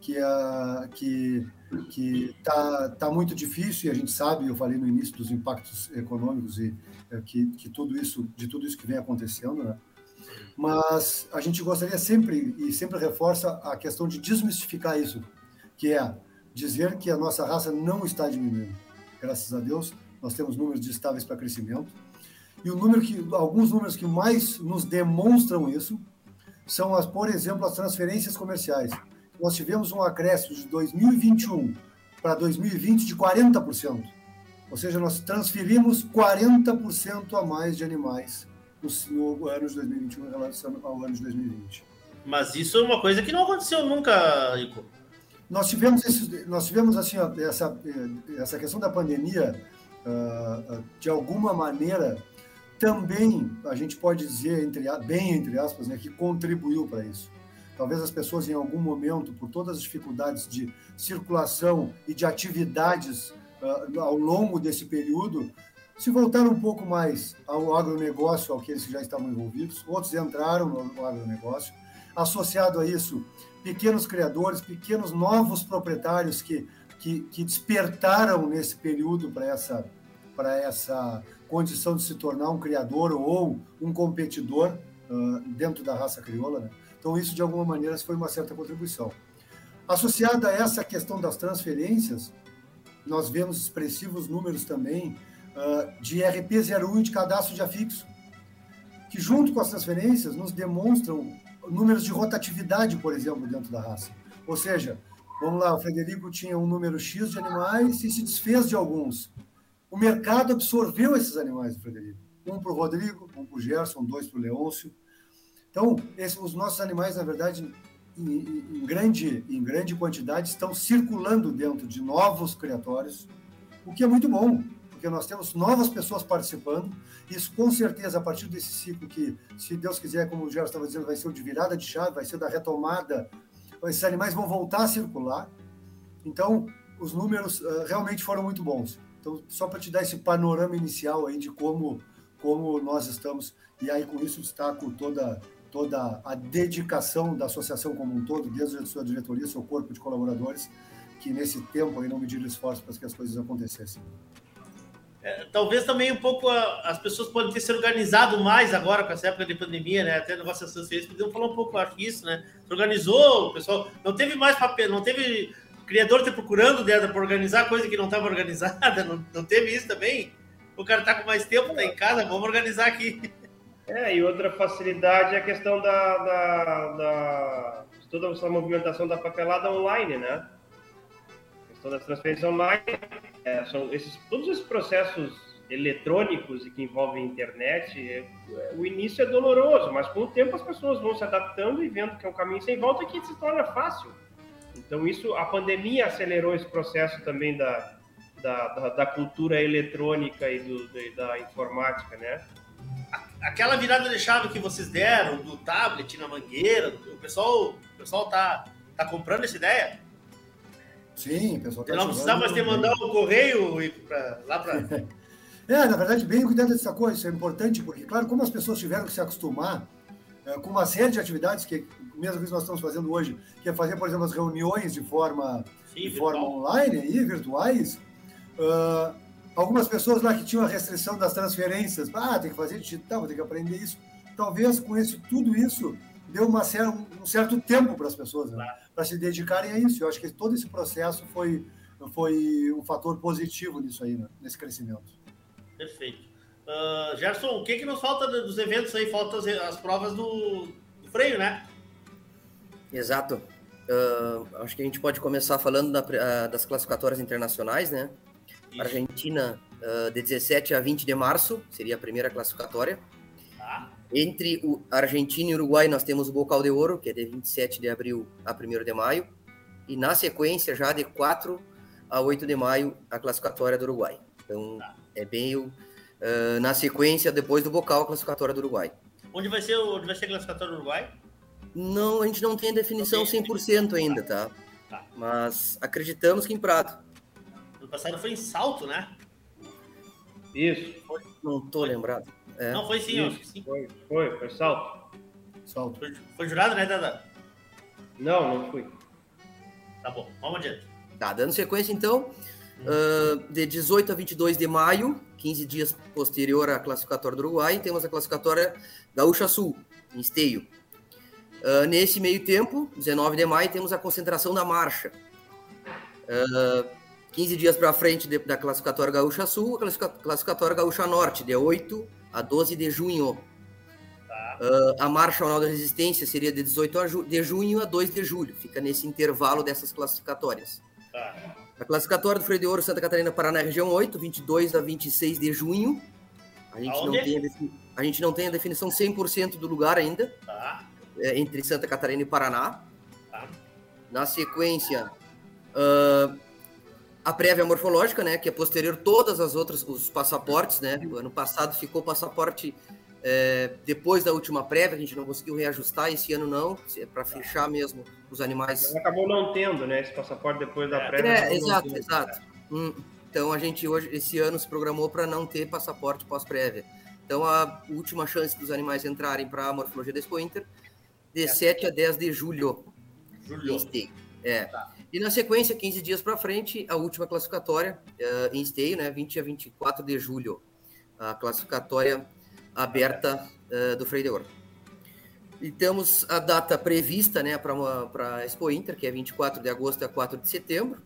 que a que que tá tá muito difícil e a gente sabe, eu falei no início dos impactos econômicos e é, que, que tudo isso de tudo isso que vem acontecendo, né? Mas a gente gostaria sempre e sempre reforça a questão de desmistificar isso, que é dizer que a nossa raça não está diminuindo graças a Deus, nós temos números estáveis para crescimento. E o número que, alguns números que mais nos demonstram isso são, as, por exemplo, as transferências comerciais. Nós tivemos um acréscimo de 2021 para 2020 de 40%. Ou seja, nós transferimos 40% a mais de animais no, no ano de 2021 em relação ao ano de 2020. Mas isso é uma coisa que não aconteceu nunca, Rico. Nós tivemos, esse, nós tivemos assim, essa, essa questão da pandemia, uh, de alguma maneira, também a gente pode dizer, entre, bem entre aspas, né, que contribuiu para isso. Talvez as pessoas, em algum momento, por todas as dificuldades de circulação e de atividades uh, ao longo desse período, se voltaram um pouco mais ao agronegócio, ao que eles já estavam envolvidos, outros entraram no agronegócio. Associado a isso, pequenos criadores, pequenos novos proprietários que, que, que despertaram nesse período para essa, essa condição de se tornar um criador ou um competidor uh, dentro da raça crioula. Né? Então, isso, de alguma maneira, foi uma certa contribuição. Associada a essa questão das transferências, nós vemos expressivos números também uh, de RP01 e de cadastro de afixo, que, junto com as transferências, nos demonstram números de rotatividade, por exemplo, dentro da raça. Ou seja, vamos lá, o Frederico tinha um número X de animais e se desfez de alguns. O mercado absorveu esses animais do Frederico. Um para o Rodrigo, um para o Gerson, dois para o Leôncio. Então, esses, os nossos animais, na verdade, em, em, grande, em grande quantidade, estão circulando dentro de novos criatórios, o que é muito bom. porque nós temos novas pessoas participando. Isso, com certeza, a partir desse ciclo que, se Deus quiser, como o Gerson estava dizendo, vai ser o de virada de chave, vai ser da retomada, esses animais vão voltar a circular. Então, os números uh, realmente foram muito bons. Então, só para te dar esse panorama inicial aí de como, como nós estamos, e aí com isso destaco toda, toda a dedicação da associação como um todo, desde a sua diretoria, seu corpo de colaboradores, que nesse tempo aí não mediram esforço para que as coisas acontecessem. É, talvez também um pouco a, as pessoas podem ter se organizado mais agora com essa época de pandemia, né? Até negociações feitas, podemos falar um pouco, acho isso, né? Se organizou, o pessoal não teve mais papel, não teve criador te procurando dentro para organizar coisa que não estava organizada, não, não teve isso também? O cara tá com mais tempo, tá em casa, vamos organizar aqui. É, e outra facilidade é a questão da, da, da toda essa movimentação da papelada online, né? A questão das transferências online, é, são esses, todos esses processos eletrônicos e que envolvem internet, é, o início é doloroso, mas com o tempo as pessoas vão se adaptando e vendo que é um caminho sem volta que se torna fácil. Então, isso, a pandemia acelerou esse processo também da, da, da, da cultura eletrônica e do, da informática, né? Aquela virada de chave que vocês deram do tablet na mangueira, o pessoal, o pessoal tá, tá comprando essa ideia? Sim, o pessoal tá Não precisa mais ter mandar o correio pra, lá para. é, na verdade, bem cuidado dessa coisa, isso é importante, porque, claro, como as pessoas tiveram que se acostumar é, com uma série de atividades que mesmo que nós estamos fazendo hoje, que é fazer, por exemplo, as reuniões de forma, Sim, de forma online e virtuais. Uh, algumas pessoas lá que tinham a restrição das transferências, ah, tem que fazer digital, tem que aprender isso. Talvez com esse, tudo isso deu uma um certo tempo para as pessoas né? para se dedicarem a isso. Eu acho que todo esse processo foi, foi um fator positivo nisso aí, né? nesse crescimento. Perfeito. Uh, Gerson, o que, que nos falta dos eventos aí? Faltam as, as provas do, do freio, né? Exato. Uh, acho que a gente pode começar falando da, uh, das classificatórias internacionais, né? Argentina, uh, de 17 a 20 de março, seria a primeira classificatória. Tá. Entre o Argentina e Uruguai, nós temos o Bocal de Ouro, que é de 27 de abril a 1 de maio. E na sequência, já de 4 a 8 de maio, a classificatória do Uruguai. Então, tá. é bem o, na sequência, depois do Bocal, a classificatória do Uruguai. Onde vai ser, onde vai ser a classificatória do Uruguai? Não, a gente não tem a definição 100% ainda, tá? tá? Mas acreditamos que em Prado. Passado foi em Salto, né? Isso. Foi. Não tô lembrado. É. Não, foi sim, acho que sim. Foi, foi, foi Salto. Salto. Foi, foi jurado, né, Dada? Não, não fui. Tá bom, vamos adiante. Tá, dando sequência então. Uh, de 18 a 22 de maio, 15 dias posterior à classificatória do Uruguai, temos a classificatória Gaúcha Sul, em Esteio. Uh, nesse meio tempo, 19 de maio, temos a concentração da marcha. Uh, 15 dias para frente de, da classificatória Gaúcha Sul, a classificatória Gaúcha Norte, de 8 a 12 de junho. Tá. Uh, a Marcha Anual da Resistência seria de 18 ju de junho a 2 de julho, fica nesse intervalo dessas classificatórias. Tá. A classificatória do Freio de Ouro Santa Catarina Paraná, região 8, 22 a 26 de junho. A gente, não tem a, a gente não tem a definição 100% do lugar ainda. Tá é, entre Santa Catarina e Paraná. Tá. Na sequência, uh, a prévia morfológica, né, que é posterior todas as outras, os passaportes, né? O ano passado ficou passaporte é, depois da última prévia, a gente não conseguiu reajustar, esse ano não, é para fechar mesmo os animais. Acabou não tendo, né, esse passaporte depois da prévia. É, exato, exato. Hum, então a gente hoje, esse ano, se programou para não ter passaporte pós-prévia. Então a última chance dos animais entrarem para a morfologia da Expo Inter de 7 a 10 de julho. Julho. É. Tá. E na sequência, 15 dias para frente, a última classificatória uh, em esteio, né, 20 a 24 de julho, a classificatória aberta uh, do Freio de Ouro. E temos a data prevista né, para a Expo Inter, que é 24 de agosto a 4 de setembro.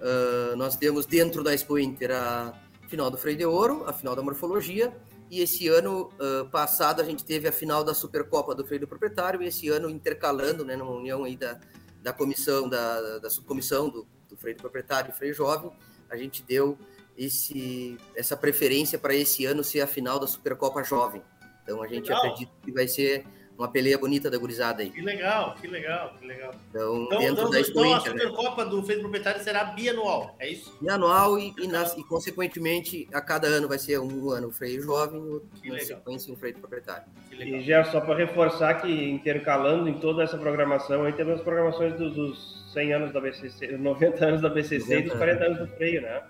Uh, nós temos dentro da Expo Inter a final do Freio de Ouro, a final da Morfologia, e esse ano uh, passado a gente teve a final da Supercopa do Freio do Proprietário, e esse ano intercalando, né, numa união aí da, da comissão, da, da subcomissão do, do Freio do Proprietário e Freio Jovem, a gente deu esse, essa preferência para esse ano ser a final da Supercopa Jovem. Então a gente Legal. acredita que vai ser uma peleia bonita da gurizada aí. Que legal, que legal, que legal. Então, então dentro então, da então a Inter, né? Supercopa do Feito Proprietário será bianual, é isso? Bianual e, e, nas- e, consequentemente, a cada ano vai ser um ano o freio jovem, Que na sequência um freio proprietário. Que legal. E já só para reforçar que intercalando em toda essa programação, aí temos as programações dos, dos 100 anos da BCC, 90 anos da BCC e dos 40 anos do freio, né?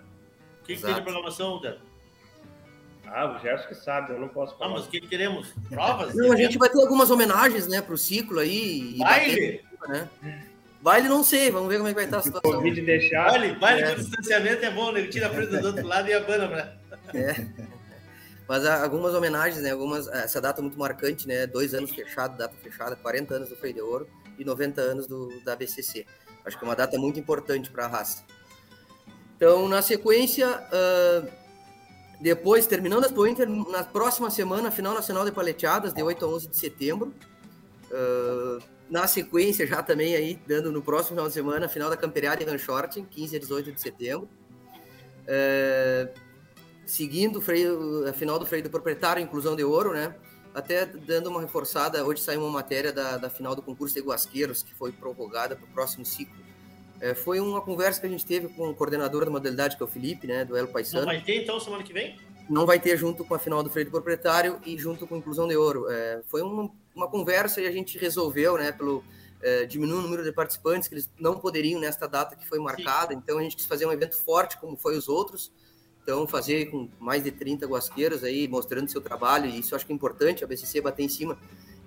O que, que tem de programação, Dan? Ah, o Gerson que sabe, eu não posso Ah, falar. mas o que que teremos? Provas? Não, a gente vai ter algumas homenagens, né, pro ciclo aí. e Baile? bater, né? Baile não sei, vamos ver como é que vai estar a situação. Covid deixar, Baile, baile É. com distanciamento é bom, né? Tira a frente do outro lado e abana pra... É. Mas há algumas homenagens, né? Algumas, essa data muito marcante, né? Dois anos fechado, data fechada, 40 anos do Freio de Ouro e 90 anos do, da BCC. Acho que é uma data muito importante para a raça. Então, na sequência, ah, depois, terminando a Expo Inter, na próxima semana, final nacional de paleteadas, de 8 a 11 de setembro. Ah, na sequência, já também aí, dando no próximo final de semana, final da Camperiada e Ranchorting, 15 a 18 de setembro. É, seguindo freio, a final do freio do proprietário, inclusão de ouro, né? Até dando uma reforçada, hoje saiu uma matéria da, da final do concurso de guasqueiros, que foi prorrogada para o próximo ciclo. É, foi uma conversa que a gente teve com o coordenador da modalidade, que é o Felipe, né, do Elo Não Paisano. vai ter, então, semana que vem? Não vai ter junto com a final do freio do proprietário e junto com a inclusão de ouro. É, foi uma, uma conversa e a gente resolveu, né, pelo é, diminuir o número de participantes, que eles não poderiam nesta data que foi marcada, então a gente quis fazer um evento forte, como foi os outros, então, fazer com mais de 30 guasqueiros aí, mostrando seu trabalho, e isso acho que é importante, a BCC bater em cima,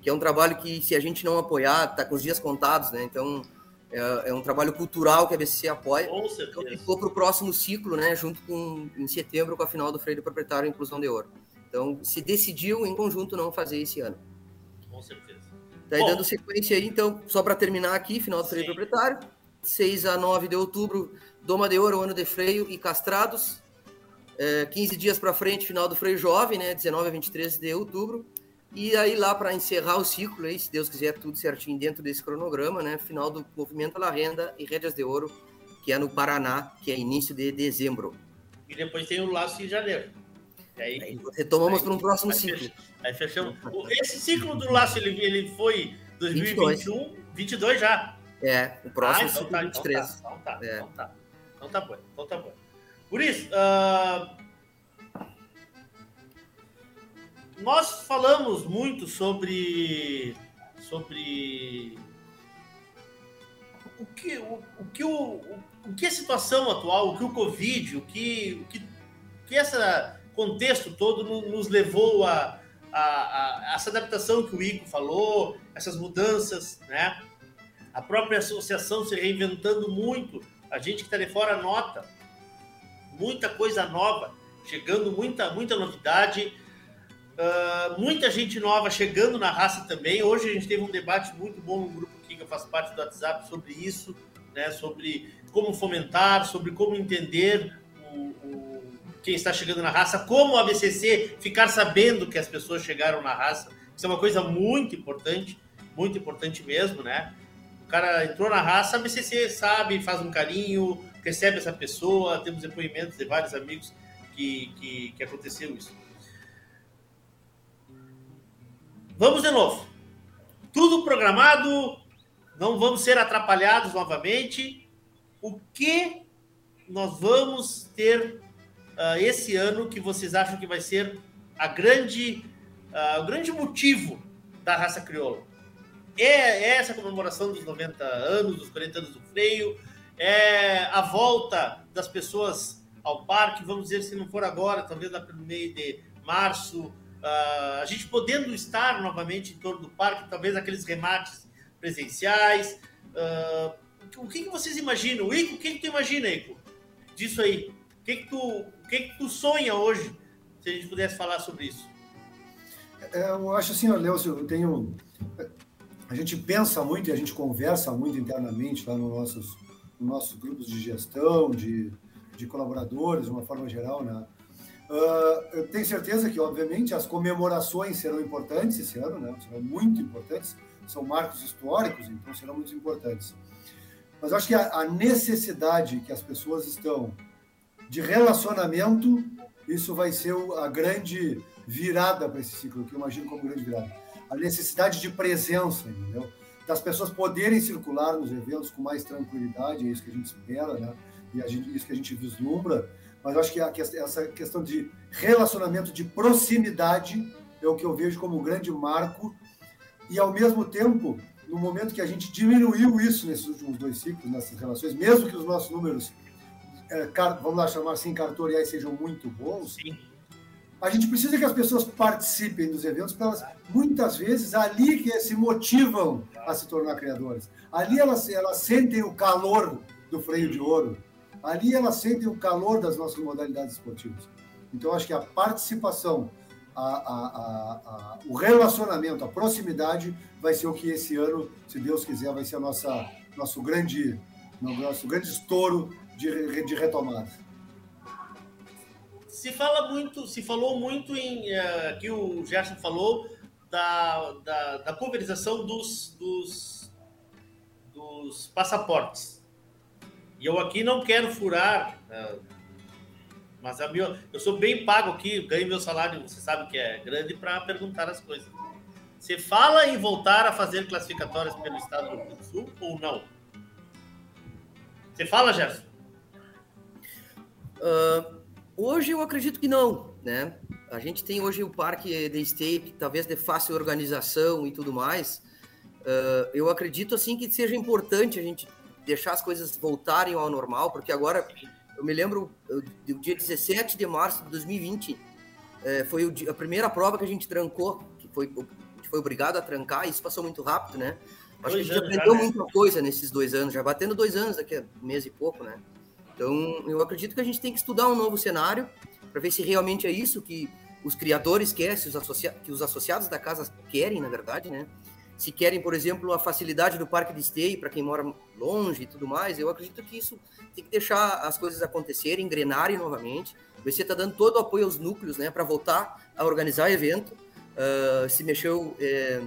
que é um trabalho que, se a gente não apoiar, tá com os dias contados, né? Então, é, é um trabalho cultural que a BCC apoia. Com Então, certeza. ficou para o próximo ciclo, né? Junto com, em setembro, com a final do Freio do Proprietário Inclusão de Ouro. Então, se decidiu em conjunto não fazer esse ano. Com certeza. Daí, Bom. dando sequência aí, então, só para terminar aqui, final do freio Sim. proprietário, 6 a 9 de outubro, Doma de Ouro, ano de freio e castrados. É, 15 dias para frente, final do freio jovem, né? 19 a 23 de outubro. E aí, lá para encerrar o ciclo, aí, se Deus quiser, tudo certinho dentro desse cronograma, né? Final do Movimento La Renda e Rédeas de Ouro, que é no Paraná, que é início de dezembro. E depois tem o laço em janeiro. E aí, Aí retomamos para um próximo aí ciclo. aí fechamos. Esse ciclo do laço, ele, ele foi 2021, 22 já. É, o próximo ah, então ciclo tá, 23. Então tá, então tá, É. então tá. Então tá bom, então tá bom. Por isso, ah, nós falamos muito sobre sobre o que o, o que o, o, o que a situação atual, o que o Covid, o que o que, que esse contexto todo no- nos levou a, a, a- a essa adaptação que o Ico falou, essas mudanças, né? A própria associação se reinventando muito. A gente que está de fora nota muita coisa nova, chegando muita, muita novidade, ah, muita gente nova chegando na raça também. Hoje a gente teve um debate muito bom no grupo que eu faço parte do WhatsApp sobre isso, né? Sobre como fomentar, sobre como entender o, o- quem está chegando na raça, como a BCC ficar sabendo que as pessoas chegaram na raça. Isso é uma coisa muito importante, muito importante mesmo, né? O cara entrou na raça, a BCC sabe, faz um carinho, recebe essa pessoa. Temos depoimentos de vários amigos que, que, que aconteceu isso. Vamos de novo. Tudo programado, não vamos ser atrapalhados novamente. O que nós vamos ter ah, esse ano que vocês acham que vai ser a grande, ah, o grande motivo da raça crioula? É, é essa comemoração dos 90 anos, dos 40 anos do freio, é a volta das pessoas ao parque, vamos dizer, se não for agora, talvez lá meio de março, ah, a gente podendo estar novamente em torno do parque, talvez aqueles remates presenciais. ah, o que, que vocês imaginam? Ico, o que, que tu imagina, Ico, disso aí? O que, que, tu, o que, que tu sonha hoje, se a gente pudesse falar sobre isso? É, eu acho assim, Leôncio, eu tenho. A gente pensa muito e a gente conversa muito internamente lá nos nossos, nos nossos grupos de gestão, de, de colaboradores, de uma forma geral, né? Ah, eu tenho certeza que, obviamente, as comemorações serão importantes esse ano, né? Serão muito importantes. São marcos históricos, então serão muito importantes. Mas acho que a, a necessidade que as pessoas estão de relacionamento, isso vai ser a grande virada para esse ciclo, que eu imagino como grande virada. a necessidade de presença, entendeu? Das pessoas poderem circular nos eventos com mais tranquilidade, é isso que a gente espera, né? E a gente, isso que a gente vislumbra. Mas eu acho que essa questão de relacionamento, de proximidade, é o que eu vejo como um grande marco. E, ao mesmo tempo, no momento que a gente diminuiu isso nesses últimos dois ciclos, nessas relações, mesmo que os nossos números, é, vamos lá chamar assim, cartoriais sejam muito bons, Sim. a gente precisa que as pessoas participem dos eventos, porque elas, muitas vezes, ali que se motivam a se tornar criadoras. Ali elas, elas sentem o calor do freio de ouro. Ali elas sentem o calor das nossas modalidades esportivas. Então, acho que a participação a, a, a, o relacionamento, a proximidade vai ser o que esse ano, se Deus quiser, vai ser a nossa, nosso grande, nosso grande estouro de, de retomada. Se fala muito, se falou muito em uh, aqui o Gerson falou da, da, da pulverização dos, dos, dos passaportes. E eu aqui não quero furar uh, mas a minha, eu sou bem pago aqui, ganho meu salário, você sabe que é grande, para perguntar as coisas. Você fala em voltar a fazer classificatórias pelo estado do Rio do Sul ou não? Você fala, Gerson? Uh, hoje eu acredito que não, né? A gente tem hoje o parque de State, talvez de fácil organização e tudo mais. Uh, eu acredito assim que seja importante a gente deixar as coisas voltarem ao normal, porque agora eu me lembro do dia 17 de março de 2020, é, foi o, a primeira prova que a gente trancou, que foi, gente foi obrigado a trancar, e isso passou muito rápido, né? Acho dois que a gente aprendeu já, né? muita coisa nesses dois anos, já batendo dois anos daqui a um mês e pouco, né? Então, eu acredito que a gente tem que estudar um novo cenário para ver se realmente é isso que os criadores querem, os que os associados da casa querem, na verdade, né? Se querem, por exemplo, a facilidade do parque de stay para quem mora longe e tudo mais, eu acredito que isso tem que deixar as coisas acontecerem, engrenarem novamente. O BC está dando todo o apoio aos núcleos, né, para voltar a organizar evento. Uh, se mexeu é,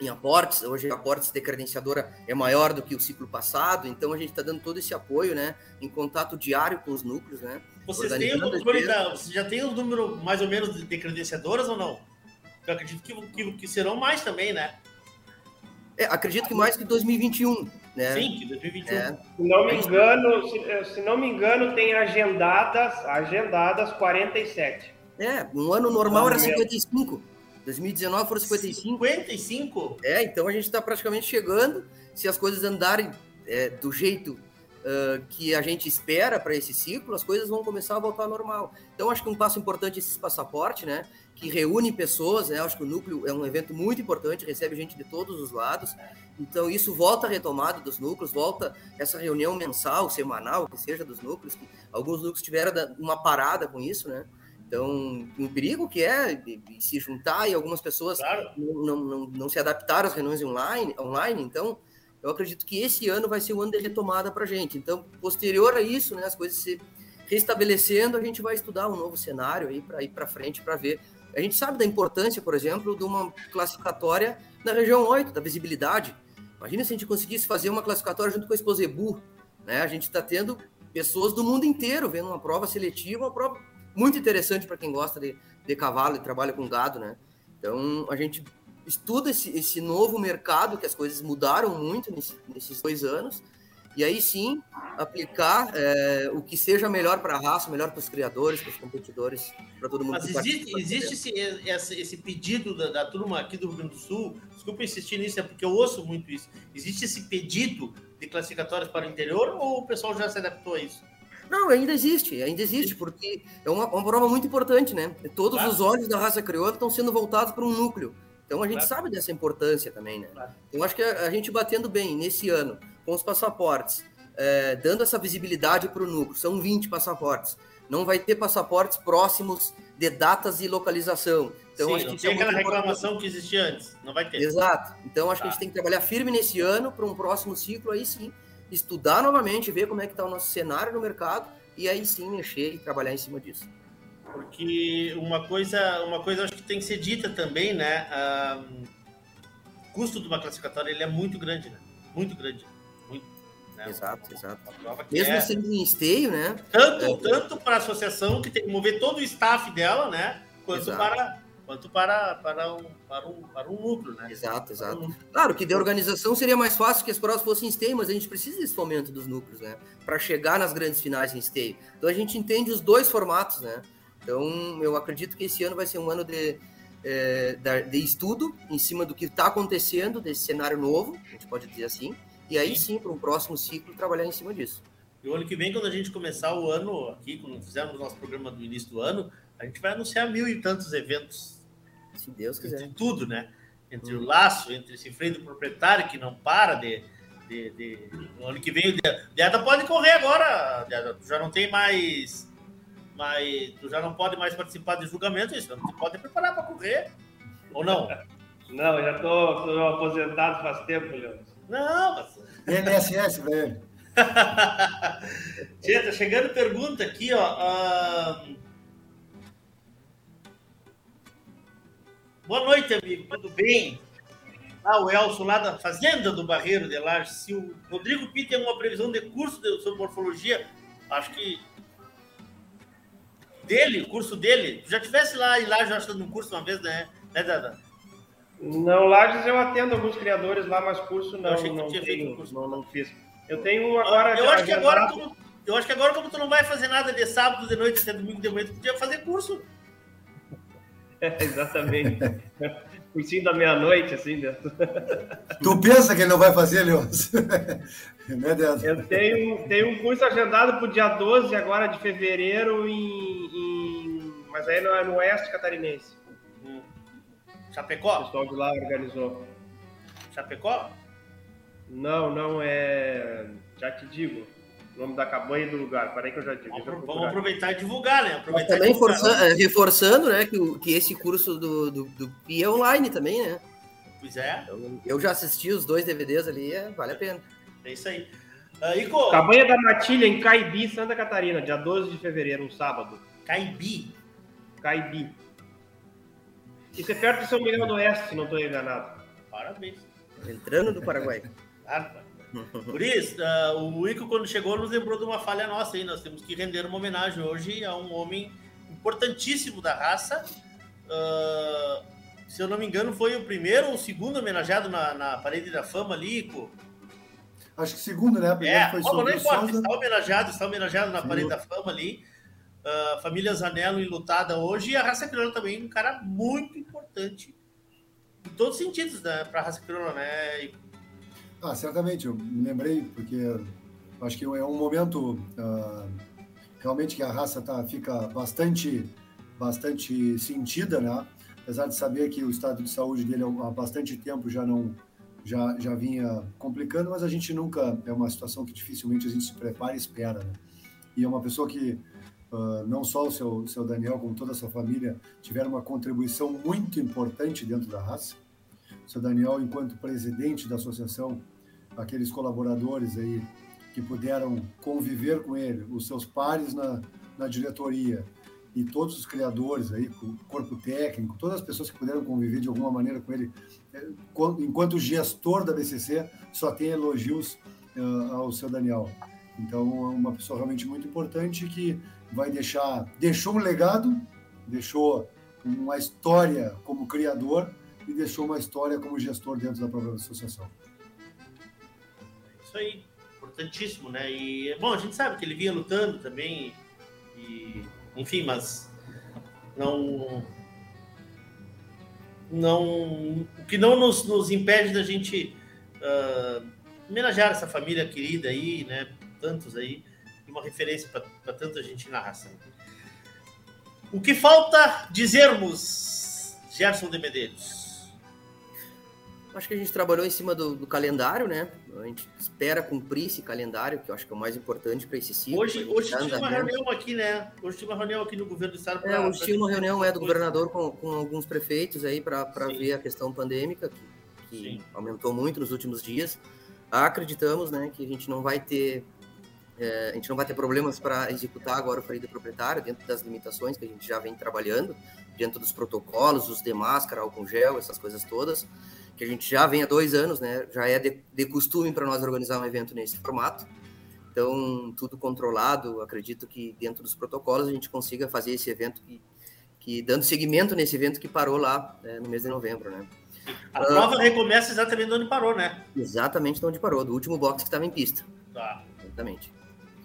em aportes, hoje a aportes de credenciadora é maior do que o ciclo passado, então a gente está dando todo esse apoio, né, em contato diário com os núcleos, né. Vocês têm o número da, você já tem o número mais ou menos de credenciadoras ou não? Eu acredito que, que, que serão mais também, né? É, acredito que mais que 2021. Né? Sim, que 2021. É. Se não me engano, se, eh, se, não me engano, tem agendadas, agendadas 47. É, um ano normal era 55. 2019 foram 55. 55? É, então a gente está praticamente chegando. Se as coisas andarem é, do jeito uh, que a gente espera para esse ciclo, as coisas vão começar a voltar ao normal. Então acho que um passo importante é esse passaporte, né? Que reúne pessoas, né? Acho que o núcleo é um evento muito importante, recebe gente de todos os lados. Então isso volta a retomada dos núcleos, volta essa reunião mensal, semanal, que seja dos núcleos. Que alguns núcleos tiveram uma parada com isso, né? Então, um perigo que é se juntar e algumas pessoas claro. não, não, não, se adaptaram às reuniões online, online. Então, eu acredito que esse ano vai ser o ano de retomada para a gente. Então, posterior a isso, né, as coisas se restabelecendo, a gente vai estudar um novo cenário aí para ir para frente para ver a gente sabe da importância, por exemplo, de uma classificatória na região 8, da visibilidade. Imagina se a gente conseguisse fazer uma classificatória junto com a Exposebu. Né? A gente está tendo pessoas do mundo inteiro vendo uma prova seletiva, uma prova muito interessante para quem gosta de, de cavalo e trabalha com gado. Né? Então, a gente estuda esse, esse novo mercado, que as coisas mudaram muito nesse, nesses dois anos, e aí sim aplicar é, o que seja melhor para a raça, melhor para os criadores, para os competidores, para todo mundo. Mas existe, existe esse, esse, esse, pedido da, da, turma aqui do Rio Grande do Sul, desculpa insistir nisso, é porque eu ouço muito isso. Existe esse pedido de classificatórias para o interior ou o pessoal já se adaptou a isso? Não, ainda existe, ainda existe, porque é uma, uma prova muito importante, né? Todos claro. os olhos da raça crioula estão sendo voltados para um núcleo. Então a gente claro. sabe dessa importância também, né? Claro. Então acho que a, a gente batendo bem nesse ano com os passaportes, é, dando essa visibilidade para o núcleo. São 20 passaportes. Não vai ter passaportes próximos de datas e localização. Então, Sim, acho que tem aquela reclamação que existia antes. Não vai ter. Exato. Então, acho tá. que a gente tá. tem que trabalhar firme nesse ano para um próximo ciclo, aí sim, estudar novamente, ver como é que está o nosso cenário no mercado e aí sim mexer e trabalhar em cima disso. Porque uma coisa, uma coisa acho que tem que ser dita também, né? o custo de uma classificatória ele é muito grande, né? Muito grande. Né? Exato, exato. Mesmo é... sendo em esteio, né? Tanto, é... tanto para a associação, que tem que mover todo o staff dela, né? Quanto para, quanto para, para, um, para, um, para um lucro, né? Exato, exato. Um... Claro que de organização seria mais fácil que as provas fossem esteio, mas a gente precisa desse fomento dos núcleos, né? Para chegar nas grandes finais em esteio. Então a gente entende os dois formatos, né? Então eu acredito que esse ano vai ser um ano de, é, de estudo em cima do que está acontecendo, desse cenário novo, a gente pode dizer assim, e aí sim, para um próximo ciclo, trabalhar em cima disso. E o ano que vem, quando a gente começar o ano aqui, quando fizermos o nosso programa do início do ano, a gente vai anunciar mil e tantos eventos. Se Deus quiser. Entre tudo, né? Entre hum. o laço, entre esse freio do proprietário que não para de. de, de... No ano que vem, o Diada pode correr agora. Diada, já não tem mais mas tu já não pode mais participar de julgamento, isso, tu pode preparar para correr, ou não? Não, eu já estou aposentado faz tempo, Leandro. Não, mas... INSS, velho. Tia, tá chegando pergunta aqui, ó. Boa noite, amigo, tudo bem? Ah, o Elson lá da Fazenda do Barreiro de Laje. Se o Rodrigo Pinto tem uma previsão de curso de, sobre morfologia, acho que dele, o curso dele. Já tivesse lá em Lages, acho, no curso uma vez, né, né Dada? Não, Lages eu atendo alguns criadores lá, mas curso não. Eu achei que não, tinha tenho, feito curso. Não, não fiz. Eu tenho agora. Eu, acho que agora, como, eu acho que agora, como tu não vai fazer nada de sábado de noite até domingo de manhã, tu podia fazer curso. É, exatamente. Cursinho da meia-noite, assim. Né? Tu pensa que ele não vai fazer, Leôncio? Meu Deus. Eu tenho, tenho um curso agendado para o dia 12 agora de fevereiro, em, em, mas aí no, no Oeste Catarinense. Chapecó? O pessoal de lá organizou. Chapecó? Não, não é. Já te digo. O nome da cabanha e do lugar. Peraí que eu já digo. Vamos, vamos aproveitar e divulgar, né? Aproveitar também forçando, é, reforçando, né, que, que esse curso do, do, do PI é online também, né? Pois é. Eu, eu já assisti os dois DVDs ali, é, vale a pena. É isso aí. Uh, Ico... Cabanha da Matilha, em Caibi, Santa Catarina, dia 12 de fevereiro, um sábado. Caibi? Caibi. Isso é perto de São Miguel do Oeste, se não estou enganado. Parabéns. Entrando do Paraguai. Ah, por isso, uh, o Ico, quando chegou, nos lembrou de uma falha nossa aí. Nós temos que render uma homenagem hoje a um homem importantíssimo da raça. Uh, se eu não me engano, foi o primeiro ou o segundo homenageado na, na parede da fama ali, Ico. Acho que segundo, né? Primeiro é, foi não, não importa, está homenageado, está homenageado na Sim. parede da fama ali. Uh, família Zanello enlutada hoje e a raça crioula também, um cara muito importante em todos os sentidos né, para a raça crioula, né? E... Ah, certamente, eu me lembrei, porque acho que é um momento uh, realmente que a raça tá, fica bastante, bastante sentida, né? Apesar de saber que o estado de saúde dele há bastante tempo já não, já, já vinha complicando, mas a gente nunca. É uma situação que dificilmente a gente se prepara e espera. Né? E é uma pessoa que, uh, não só o seu, seu Daniel, como toda a sua família, tiveram uma contribuição muito importante dentro da raça. O seu Daniel, enquanto presidente da associação, aqueles colaboradores aí que puderam conviver com ele, os seus pares na, na diretoria, e todos os criadores aí, o corpo técnico, todas as pessoas que puderam conviver de alguma maneira com ele, é, enquanto gestor da BCC, só tem elogios uh, ao seu Daniel. Então, é uma pessoa realmente muito importante que vai deixar, deixou um legado, deixou uma história como criador e deixou uma história como gestor dentro da própria associação. Isso aí, importantíssimo, né? E, bom, a gente sabe que ele vinha lutando também e enfim, mas não não o que não nos, nos impede da gente uh, homenagear essa família querida aí, né? Tantos aí, uma referência para tanta gente na raça. O que falta dizermos, Gerson de Medeiros? Acho que a gente trabalhou em cima do, do, calendário, né? A gente espera cumprir esse calendário, que eu acho que é o mais importante para esse ciclo. Hoje, hoje tinha uma reunião aqui, né? Hoje tinha uma reunião aqui no governo do estado. Pra, é, hoje tinha uma reunião é, do governador com, com alguns prefeitos aí para ver a questão pandêmica, que, que aumentou muito nos últimos dias. Acreditamos, né, que a gente não vai ter é, a gente não vai ter problemas para executar agora o freio proprietário dentro das limitações que a gente já vem trabalhando, dentro dos protocolos, os de máscara, álcool gel, essas coisas todas que a gente já vem há dois anos, né? Já é de, de costume para nós organizar um evento nesse formato. Então, tudo controlado. Acredito que dentro dos protocolos a gente consiga fazer esse evento que, que dando seguimento nesse evento que parou lá é, no mês de novembro, né? A prova uh, recomeça exatamente onde parou, né? Exatamente onde parou, do último box que estava em pista. Tá. Exatamente.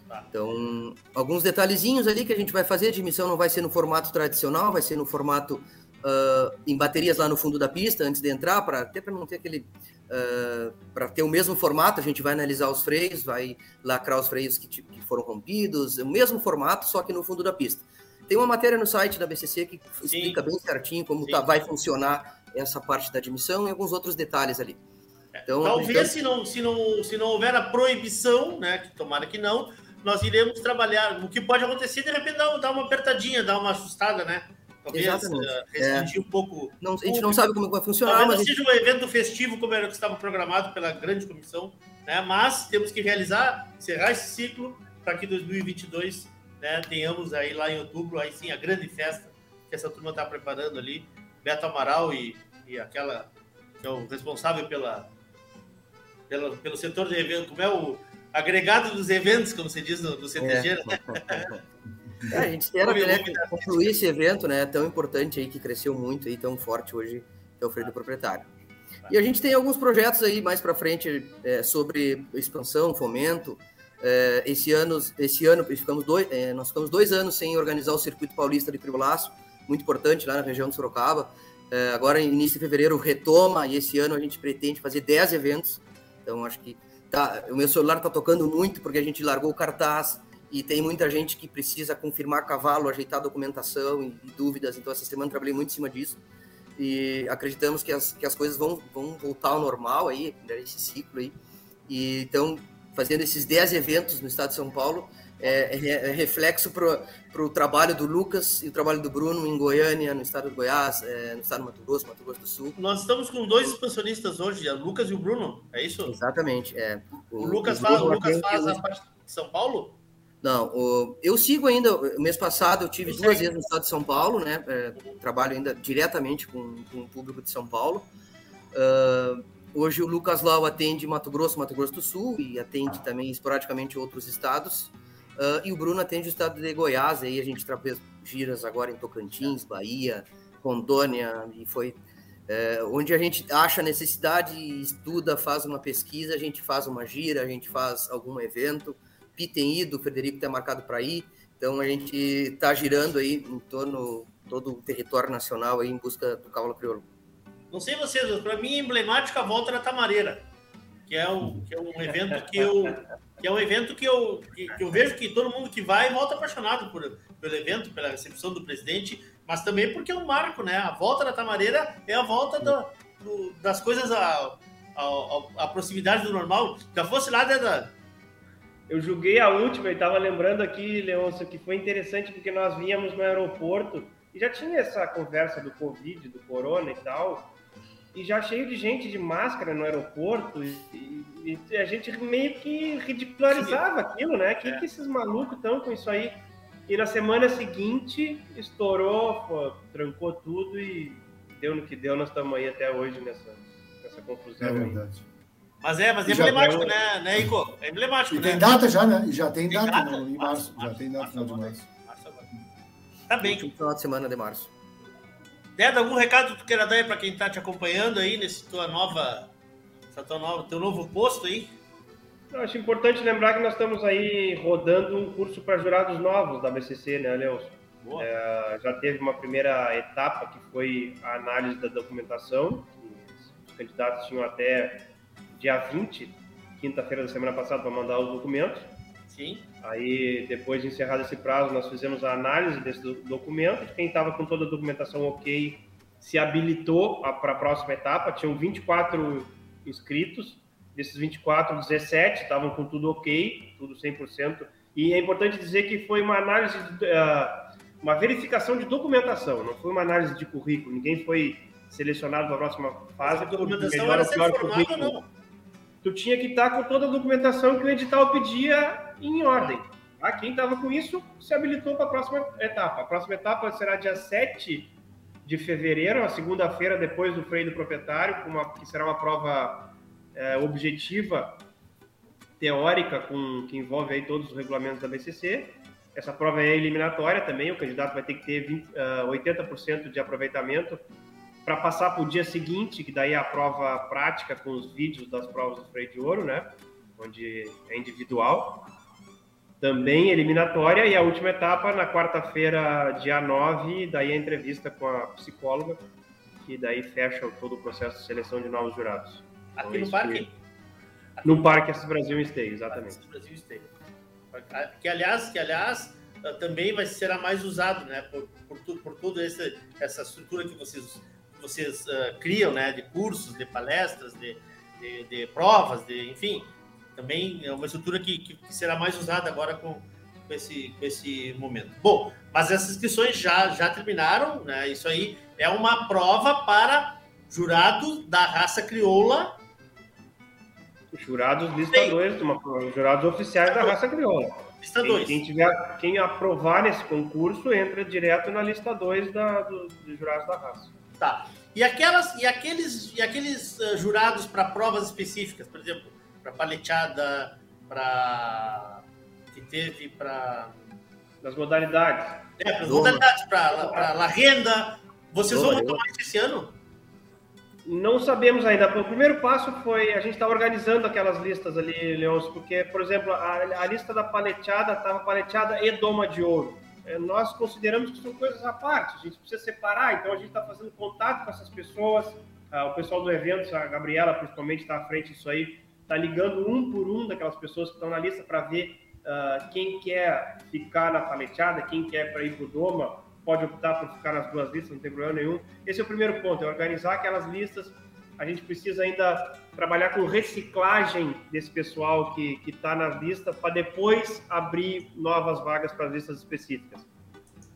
Tá. Então, alguns detalhezinhos ali que a gente vai fazer. A admissão não vai ser no formato tradicional, vai ser no formato uh, em baterias lá no fundo da pista antes de entrar, para até para não ter aquele. Uh, para ter o mesmo formato, a gente vai analisar os freios, vai lacrar os freios que, que foram rompidos, o mesmo formato, só que no fundo da pista. Tem uma matéria no site da BCC que explica Sim. bem certinho como tá, vai funcionar essa parte da admissão e alguns outros detalhes ali. É, então, Talvez se, não, se, não, se não houver a proibição, né, que tomara que não, nós iremos trabalhar. O que pode acontecer, de repente, dar uma apertadinha, dar uma assustada, né? Talvez Exatamente. Restringir é. um pouco. Não, a gente não sabe como vai funcionar. Talvez mas não seja um evento festivo como era o que estava programado pela grande comissão, né? mas temos que realizar, encerrar esse ciclo para que 2022 né, tenhamos aí lá em outubro, aí sim, a grande festa que essa turma está preparando ali. Beto Amaral e, e aquela que é o responsável pela, pela, pelo setor de eventos, como é o agregado dos eventos, como se diz no, no CTG, é. né? É, a gente espera né, concluir esse evento, né, tão importante aí, que cresceu muito aí, tão forte hoje, que é o Freio do Proprietário. E a gente tem alguns projetos aí mais para frente é, sobre expansão, fomento, é, esse ano, esse ano ficamos dois, é, nós ficamos dois anos sem organizar o circuito paulista de tribulaço, muito importante lá na região de Sorocaba. É, agora, início de fevereiro, retoma e esse ano a gente pretende fazer 10 eventos. Então, acho que tá, o meu celular está tocando muito porque a gente largou o cartaz e tem muita gente que precisa confirmar cavalo, ajeitar documentação e, e dúvidas. Então, essa semana trabalhei muito em cima disso e acreditamos que as, que as coisas vão, vão voltar ao normal aí, nesse ciclo aí. E, então, fazendo esses 10 eventos no estado de São Paulo, é, é, é reflexo para o trabalho do Lucas e o trabalho do Bruno em Goiânia, no estado de Goiás, é, no estado do Mato Grosso, Mato Grosso do Sul. Nós estamos com dois expansionistas hoje, o Lucas e o Bruno, é isso? Exatamente. É. O, o Lucas, faz, o Lucas faz a parte de São Paulo? Não, o, eu sigo ainda. O mês passado eu tive duas vezes no estado de São Paulo, né? É, trabalho ainda diretamente com, com o público de São Paulo. Uh, Hoje o Lucas Lau atende Mato Grosso, Mato Grosso do Sul e atende também esporadicamente outros estados. Uh, e o Bruno atende o estado de Goiás, aí a gente fez giras agora em Tocantins, Bahia, Rondônia, e foi é, onde a gente acha necessidade, estuda, faz uma pesquisa, a gente faz uma gira, a gente faz algum evento. Pi tem ido, o Frederico está marcado para ir, então a gente está girando aí em torno todo o território nacional aí em busca do cavalo crioulo. Não sei vocês, para mim é emblemática a volta da Tamareira, que é, o, que é um evento que eu que é um evento que eu, que, que eu vejo que todo mundo que vai volta apaixonado por, pelo evento, pela recepção do presidente, mas também porque é um marco, né? A volta da Tamareira é a volta do, do, das coisas à, à, proximidade do normal. Já fosse lá dentro da, eu julguei a última e estava lembrando aqui, Leôncio, que foi interessante porque nós vínhamos no aeroporto e já tinha essa conversa do Covid, do Corona e tal e já cheio de gente de máscara no aeroporto, e, e a gente meio que ridicularizava aquilo, né? Que, é. que esses malucos estão com isso aí? E na semana seguinte estourou, pô, trancou tudo e deu no que deu, nós estamos aí até hoje nessa, nessa confusão. É verdade. Mas é, mas é emblemático, né, né, Ico? É emblemático, e né? tem data já, né? Já tem, tem data, data? Né? em março. março já tem data final de março. março agora. Tá bem. Final de semana de março. Deda, algum recado que tu queira dar aí para quem está te acompanhando aí nesse tua nova, essa tua nova, teu novo posto aí? Eu acho importante lembrar que nós estamos aí rodando um curso para jurados novos da BCC, né, Leôncio? É, já teve uma primeira etapa que foi a análise da documentação. Os candidatos tinham até dia 20, quinta-feira da semana passada, para mandar os documentos. Sim. Aí, depois de encerrado esse prazo, nós fizemos a análise desse documento. Quem estava com toda a documentação ok se habilitou para a próxima etapa. Tinham 24 inscritos. Desses 24, 17 estavam com tudo ok, tudo 100%. E é importante dizer que foi uma análise, uh, uma verificação de documentação, não foi uma análise de currículo. Ninguém foi selecionado para a próxima fase. A documentação era ser formada, não? tu tinha que estar com toda a documentação que o edital pedia em ordem. Tá? Quem estava com isso se habilitou para a próxima etapa. A próxima etapa será dia 7 de fevereiro, a segunda-feira depois do freio do proprietário, uma, que será uma prova é, objetiva, teórica, com, que envolve aí todos os regulamentos da BCC. Essa prova é eliminatória também, o candidato vai ter que ter 20, uh, 80% de aproveitamento para passar para o dia seguinte, que daí é a prova prática com os vídeos das provas do freio de ouro, né? Onde é individual. Também eliminatória e a última etapa na quarta-feira, dia 9, daí a entrevista com a psicóloga, que daí fecha todo o processo de seleção de novos jurados. Aqui então, no parque? Que... No Parque Assis Brasil Stay, exatamente. Brasil Stay. Que aliás, que aliás também vai ser mais usado, né? Por, por, tudo, por toda essa, essa estrutura que vocês, vocês uh, criam, né? De cursos, de palestras, de, de, de, provas, de, enfim. Também é uma estrutura que, que, que será mais usada agora com, com, esse, com esse momento. Bom, mas essas inscrições já, já terminaram, né? Isso aí é uma prova para jurados da raça crioula. Jurados listadores, uma, jurados oficiais da raça crioula. Lista 2. Quem, tiver, quem aprovar nesse concurso entra direto na lista 2 do, dos jurados da raça. Tá. E, aquelas, e aqueles, e aqueles uh, jurados para provas específicas, por exemplo, para paleteada, para. que teve para. Das modalidades. É, para as modalidades, para a renda. Vocês vão tomar esse ano? Não sabemos ainda. O primeiro passo foi a gente estar tá organizando aquelas listas ali, Leôncio, porque, por exemplo, a, a lista da paleteada estava paleteada e doma de ouro. É, nós consideramos que são coisas à parte, a gente precisa separar, então a gente está fazendo contato com essas pessoas. Ah, o pessoal do evento, a Gabriela principalmente está à frente disso aí, está ligando um por um daquelas pessoas que estão na lista para ver uh, quem quer ficar na paleteada, quem quer para ir para o Doma pode optar por ficar nas duas listas, não tem problema nenhum. Esse é o primeiro ponto, é organizar aquelas listas. A gente precisa ainda trabalhar com reciclagem desse pessoal que está nas listas para depois abrir novas vagas para as listas específicas.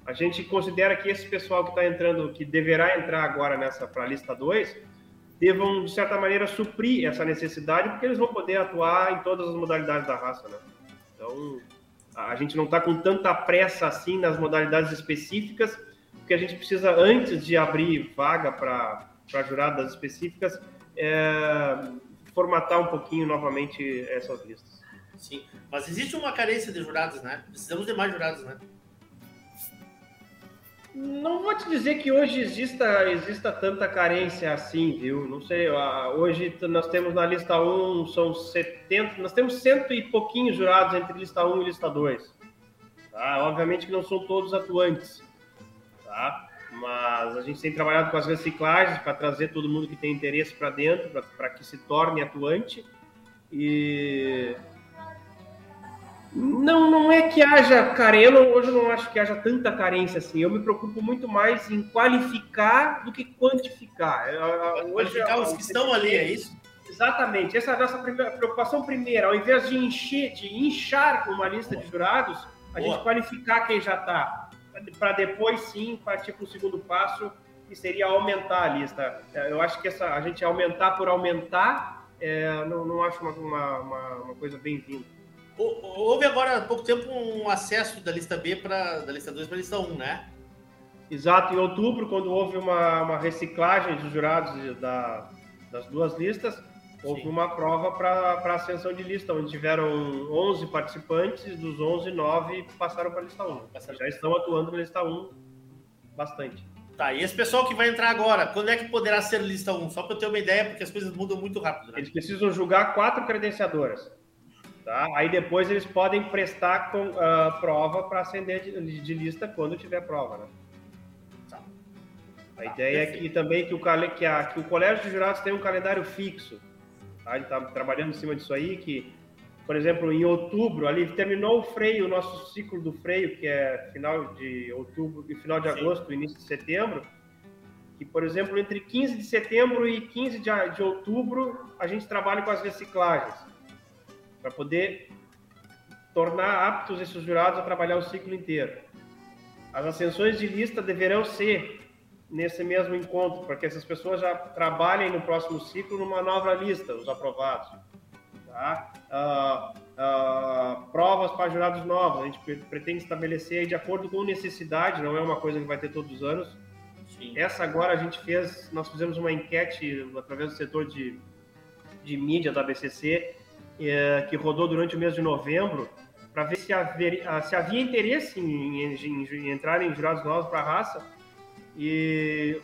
A gente considera que esse pessoal que está entrando, que deverá entrar agora nessa para a lista 2, devam, de certa maneira, suprir essa necessidade, porque eles vão poder atuar em todas as modalidades da raça. Né? Então, a gente não está com tanta pressa assim nas modalidades específicas, porque a gente precisa, antes de abrir vaga para juradas específicas, é, formatar um pouquinho novamente essas listas. Sim, mas existe uma carência de jurados, né? Precisamos de mais jurados, né? Não vou te dizer que hoje exista, exista tanta carência assim, viu? Não sei, hoje nós temos na lista 1, são 70, nós temos cento e pouquinhos jurados entre lista 1 e lista 2. Tá? Obviamente que não são todos atuantes, tá? Mas a gente tem trabalhado com as reciclagens para trazer todo mundo que tem interesse para dentro, para que se torne atuante. E não, não é que haja carência, hoje eu não acho que haja tanta carência assim. Eu me preocupo muito mais em qualificar do que quantificar. Hoje, qualificar os que estão ali, é isso? Exatamente. Essa é a nossa primeira, preocupação primeira. Ao invés de encher, de inchar uma lista de jurados, a Boa. gente qualificar quem já está. Para depois sim partir para o segundo passo, que seria aumentar a lista. Eu acho que essa, a gente aumentar por aumentar, é, não, não acho uma, uma, uma coisa bem-vinda. Houve agora há pouco tempo um acesso da lista B para da lista 2 para a lista 1, né? Exato, em outubro, quando houve uma, uma reciclagem dos jurados da, das duas listas, houve Sim. uma prova para ascensão de lista, onde tiveram 11 participantes, dos 11, 9 passaram para a lista 1. Passaram. Já estão atuando na lista 1 bastante. Tá, e esse pessoal que vai entrar agora, quando é que poderá ser lista 1? Só para eu ter uma ideia, porque as coisas mudam muito rápido. Né? Eles precisam julgar quatro credenciadoras. Tá? Aí depois eles podem prestar com, uh, prova para acender de, de, lista quando tiver prova. Né? Tá. A tá, ideia perfeito. é que também que o, que, a, que o Colégio de Jurados tem um calendário fixo. Tá? Ele está trabalhando em cima disso aí, que, por exemplo, em outubro, ali terminou o freio, o nosso ciclo do freio, que é final de outubro e final de Sim. agosto, início de setembro. Que, por exemplo, entre 15 de setembro e 15 de, de outubro, a gente trabalha com as reciclagens para poder tornar aptos esses jurados a trabalhar o ciclo inteiro. As ascensões de lista deverão ser nesse mesmo encontro, para que essas pessoas já trabalhem no próximo ciclo numa nova lista, os aprovados. Tá? Uh, uh, provas para jurados novos, a gente pretende estabelecer de acordo com necessidade, não é uma coisa que vai ter todos os anos. Sim. Essa agora a gente fez, nós fizemos uma enquete através do setor de, de mídia da BCC é, que rodou durante o mês de novembro, para ver se, haver, se, havia interesse em, em, em, em entrar em jurados novos para a raça. E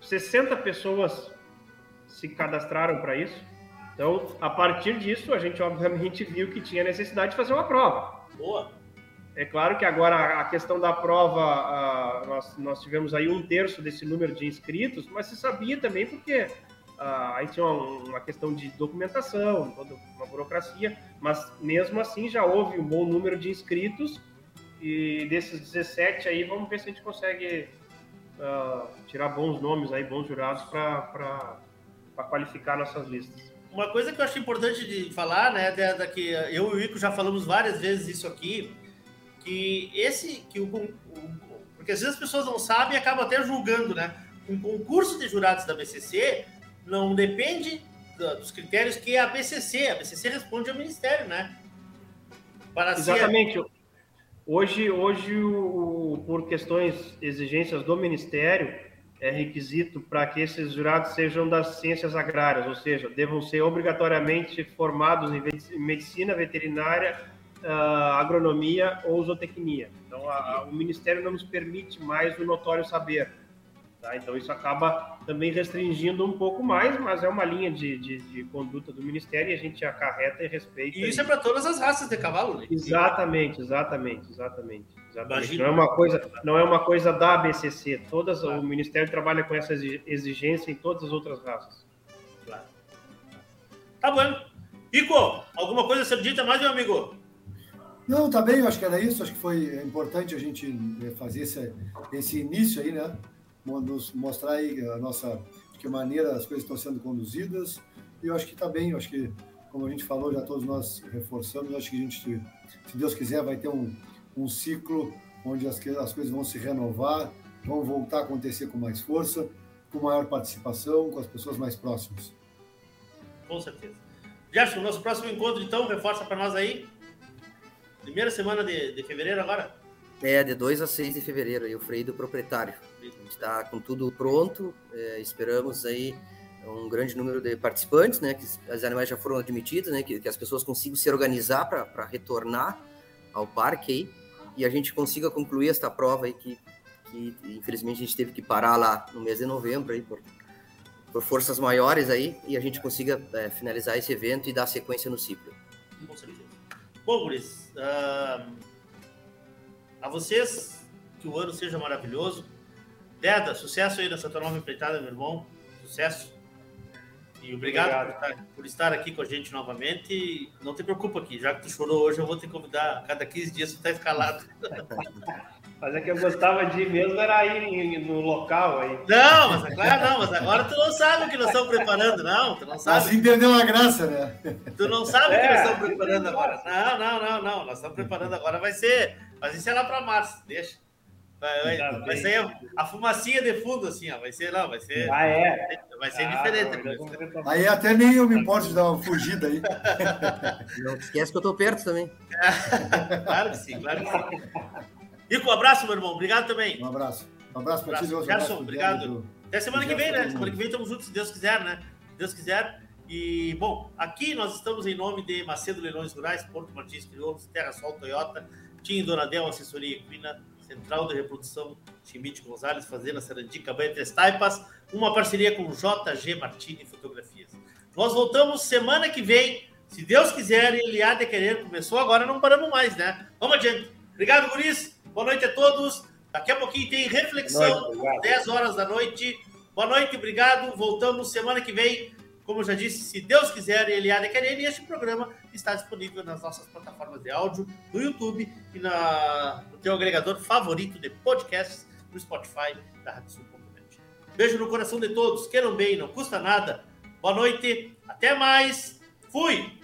60 pessoas se cadastraram para isso. Então, a partir disso, a gente obviamente viu que tinha necessidade de fazer uma prova. Boa! É claro que agora a questão da prova, nós, nós tivemos aí um terço desse número de inscritos, mas se sabia também porque uh, aí tinha uma, uma, questão de documentação, toda uma burocracia, mas mesmo assim já houve um bom número de inscritos e desses 17 aí vamos ver se a gente consegue uh, tirar bons nomes aí, bons jurados para qualificar nossas listas. Uma coisa que eu acho importante de falar, né, da, da que eu e o Ico já falamos várias vezes isso aqui, que esse, que o, o porque às vezes as pessoas não sabem e acabam até julgando, né? Um concurso de jurados da BCC não depende dos critérios que a BCC, a BCC responde ao Ministério, né? Para Exatamente. Hoje, hoje o, por questões, exigências do Ministério, é requisito para que esses jurados sejam das ciências agrárias, ou seja, devam ser obrigatoriamente formados em medicina veterinária, uh, agronomia ou zootecnia. Então, a, a, o Ministério não nos permite mais o notório saber. Tá? Então, isso acaba também restringindo um pouco mais, mas é uma linha de, de, de conduta do Ministério e a gente acarreta e respeita. E isso é para todas as raças de cavalo, né? Exatamente, exatamente, exatamente. exatamente. Não, é uma coisa, não é uma coisa da ABCC. Todas, claro. O Ministério trabalha com essa exigência em todas as outras raças. Claro. Tá bom. Ico, alguma coisa a ser dita mais, meu amigo? Não, tá bem, eu acho que era isso. Acho que foi importante a gente eh, fazer esse, esse início aí, né? Nos mostrar aí a nossa de que maneira as coisas estão sendo conduzidas. E eu acho que está bem, eu acho que, como a gente falou, já todos nós reforçamos, acho que a gente, se Deus quiser, vai ter um, um ciclo onde as, as coisas vão se renovar, vão voltar a acontecer com mais força, com maior participação, com as pessoas mais próximas. Com certeza. Gerson, nosso próximo encontro, então, reforça para nós aí. Primeira semana de, de fevereiro agora? É, de 2 a 6 de fevereiro, aí o freio do proprietário. Gente está com tudo pronto, é, esperamos aí um grande número de participantes, né, que os animais já foram admitidos, né, que, que as pessoas consigam se organizar para retornar ao parque aí, e a gente consiga concluir esta prova aí que, que infelizmente a gente teve que parar lá no mês de novembro aí por, por forças maiores aí, e a gente consiga é, finalizar esse evento e dar sequência no ciclo. Bom, Guris, uh a vocês, que o ano seja maravilhoso. Deda, sucesso aí nessa tua nova empreitada, meu irmão. Sucesso. E obrigado, obrigado. Por, estar, por, estar, aqui com a gente novamente. não te preocupa aqui, já que tu chorou hoje, eu vou te convidar. Cada 15 dias tu tá escalado. Mas é que eu gostava de ir mesmo, era ir no local aí. Não, mas é claro, não, mas agora tu não sabe o que nós estamos preparando, não. Tu não sabe. Assim perdeu a graça, né? Tu não sabe é, o que nós é. estamos preparando agora. Não, não, não, não. Nós estamos preparando agora. Vai ser mas isso é lá para março, deixa. Vai, vai, vai ser a, fumacinha de fundo, assim, ó. Vai ser, não, vai ser. Ah, é? Vai ser ah, diferente. Não, aí até nem eu me importo de dar uma fugida aí. Não esquece que eu tô perto também. claro que sim, claro que sim. Ico, um abraço, meu irmão. Obrigado também. Um abraço. Um abraço para ti. Gerson, obrigado. Até semana que vem, né? Semana que vem estamos juntos, se Deus quiser, né? Se Deus quiser. E, bom, aqui nós estamos em nome de Macedo Leilões Rurais, Porto Martins Crioulos, Terra Sol Toyota, Tim Donadel, assessoria equina, Central de Reprodução, Chimite Gonzalez, Fazenda Sarandi, Cabanha Três Taipas, uma parceria com JG Martini Fotografias. Nós voltamos semana que vem, se Deus quiser, ele há de querer, começou agora, não paramos mais, né? Vamos adiante. Obrigado, Guris, boa noite a todos. Daqui a pouquinho tem reflexão, noite, 10 horas da noite. Boa noite, obrigado. Voltamos semana que vem como eu já disse, se Deus quiser, ele há de querer, e este programa está disponível nas nossas plataformas de áudio, no YouTube e na, teu agregador favorito de podcasts, no Spotify da RadioSul.net. Beijo no coração de todos, queiram bem, não custa nada. Boa noite, até mais, fui!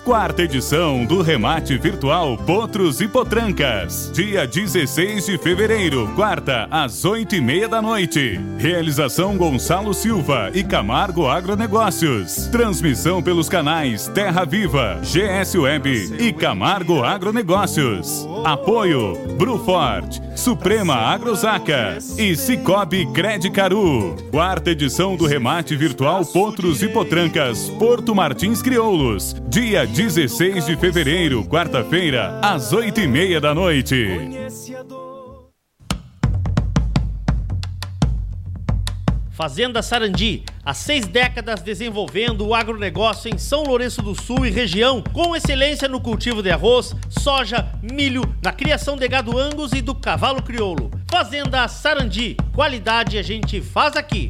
quarta edição do remate virtual Potros e Potrancas, dia 16 de fevereiro, quarta, às oito e meia da noite. Realização Gonçalo Silva e Camargo Agronegócios. Transmissão pelos canais Terra Viva, GS Web e Camargo Agronegócios. Apoio Brufort, Suprema Agrosaca e Cicobi Credicaru. Quarta edição do remate virtual Potros e Potrancas, Porto Martins Crioulos, dia 16 de fevereiro, quarta-feira, às oito e meia da noite. Fazenda Sarandi, há seis décadas desenvolvendo o agronegócio em São Lourenço do Sul e região, com excelência no cultivo de arroz, soja, milho, na criação de gado angus e do cavalo crioulo. Fazenda Sarandi, qualidade a gente faz aqui.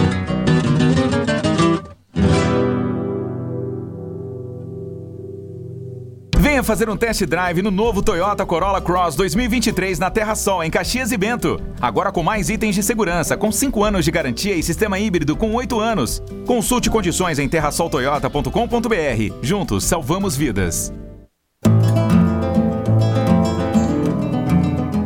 Venha fazer um test drive no novo Toyota Corolla Cross 2023 na Terra Sol, em Caxias e Bento. Agora com mais itens de segurança, com 5 anos de garantia e sistema híbrido com 8 anos. Consulte condições em terrasoltoyota.com.br. Juntos salvamos vidas.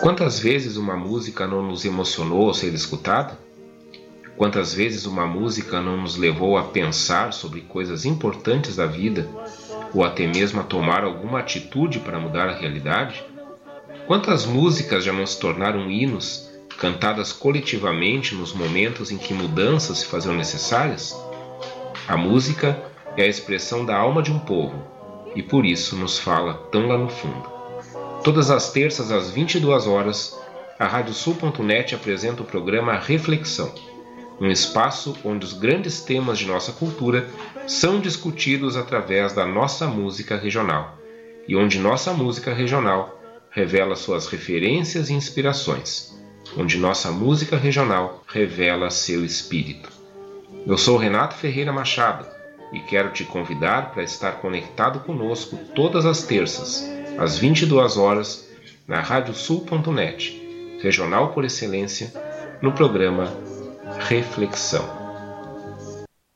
Quantas vezes uma música não nos emocionou ao ser escutada? Quantas vezes uma música não nos levou a pensar sobre coisas importantes da vida ou até mesmo a tomar alguma atitude para mudar a realidade? Quantas músicas já não se tornaram hinos, cantadas coletivamente nos momentos em que mudanças se faziam necessárias? A música é a expressão da alma de um povo e por isso nos fala tão lá no fundo. Todas as terças às 22 horas, a radiosul.net apresenta o programa Reflexão, um espaço onde os grandes temas de nossa cultura são discutidos através da nossa música regional e onde nossa música regional revela suas referências e inspirações, onde nossa música regional revela seu espírito. Eu sou Renato Ferreira Machado e quero te convidar para estar conectado conosco todas as terças às 22 horas, na radiosul.net, regional por excelência, no programa Reflexão.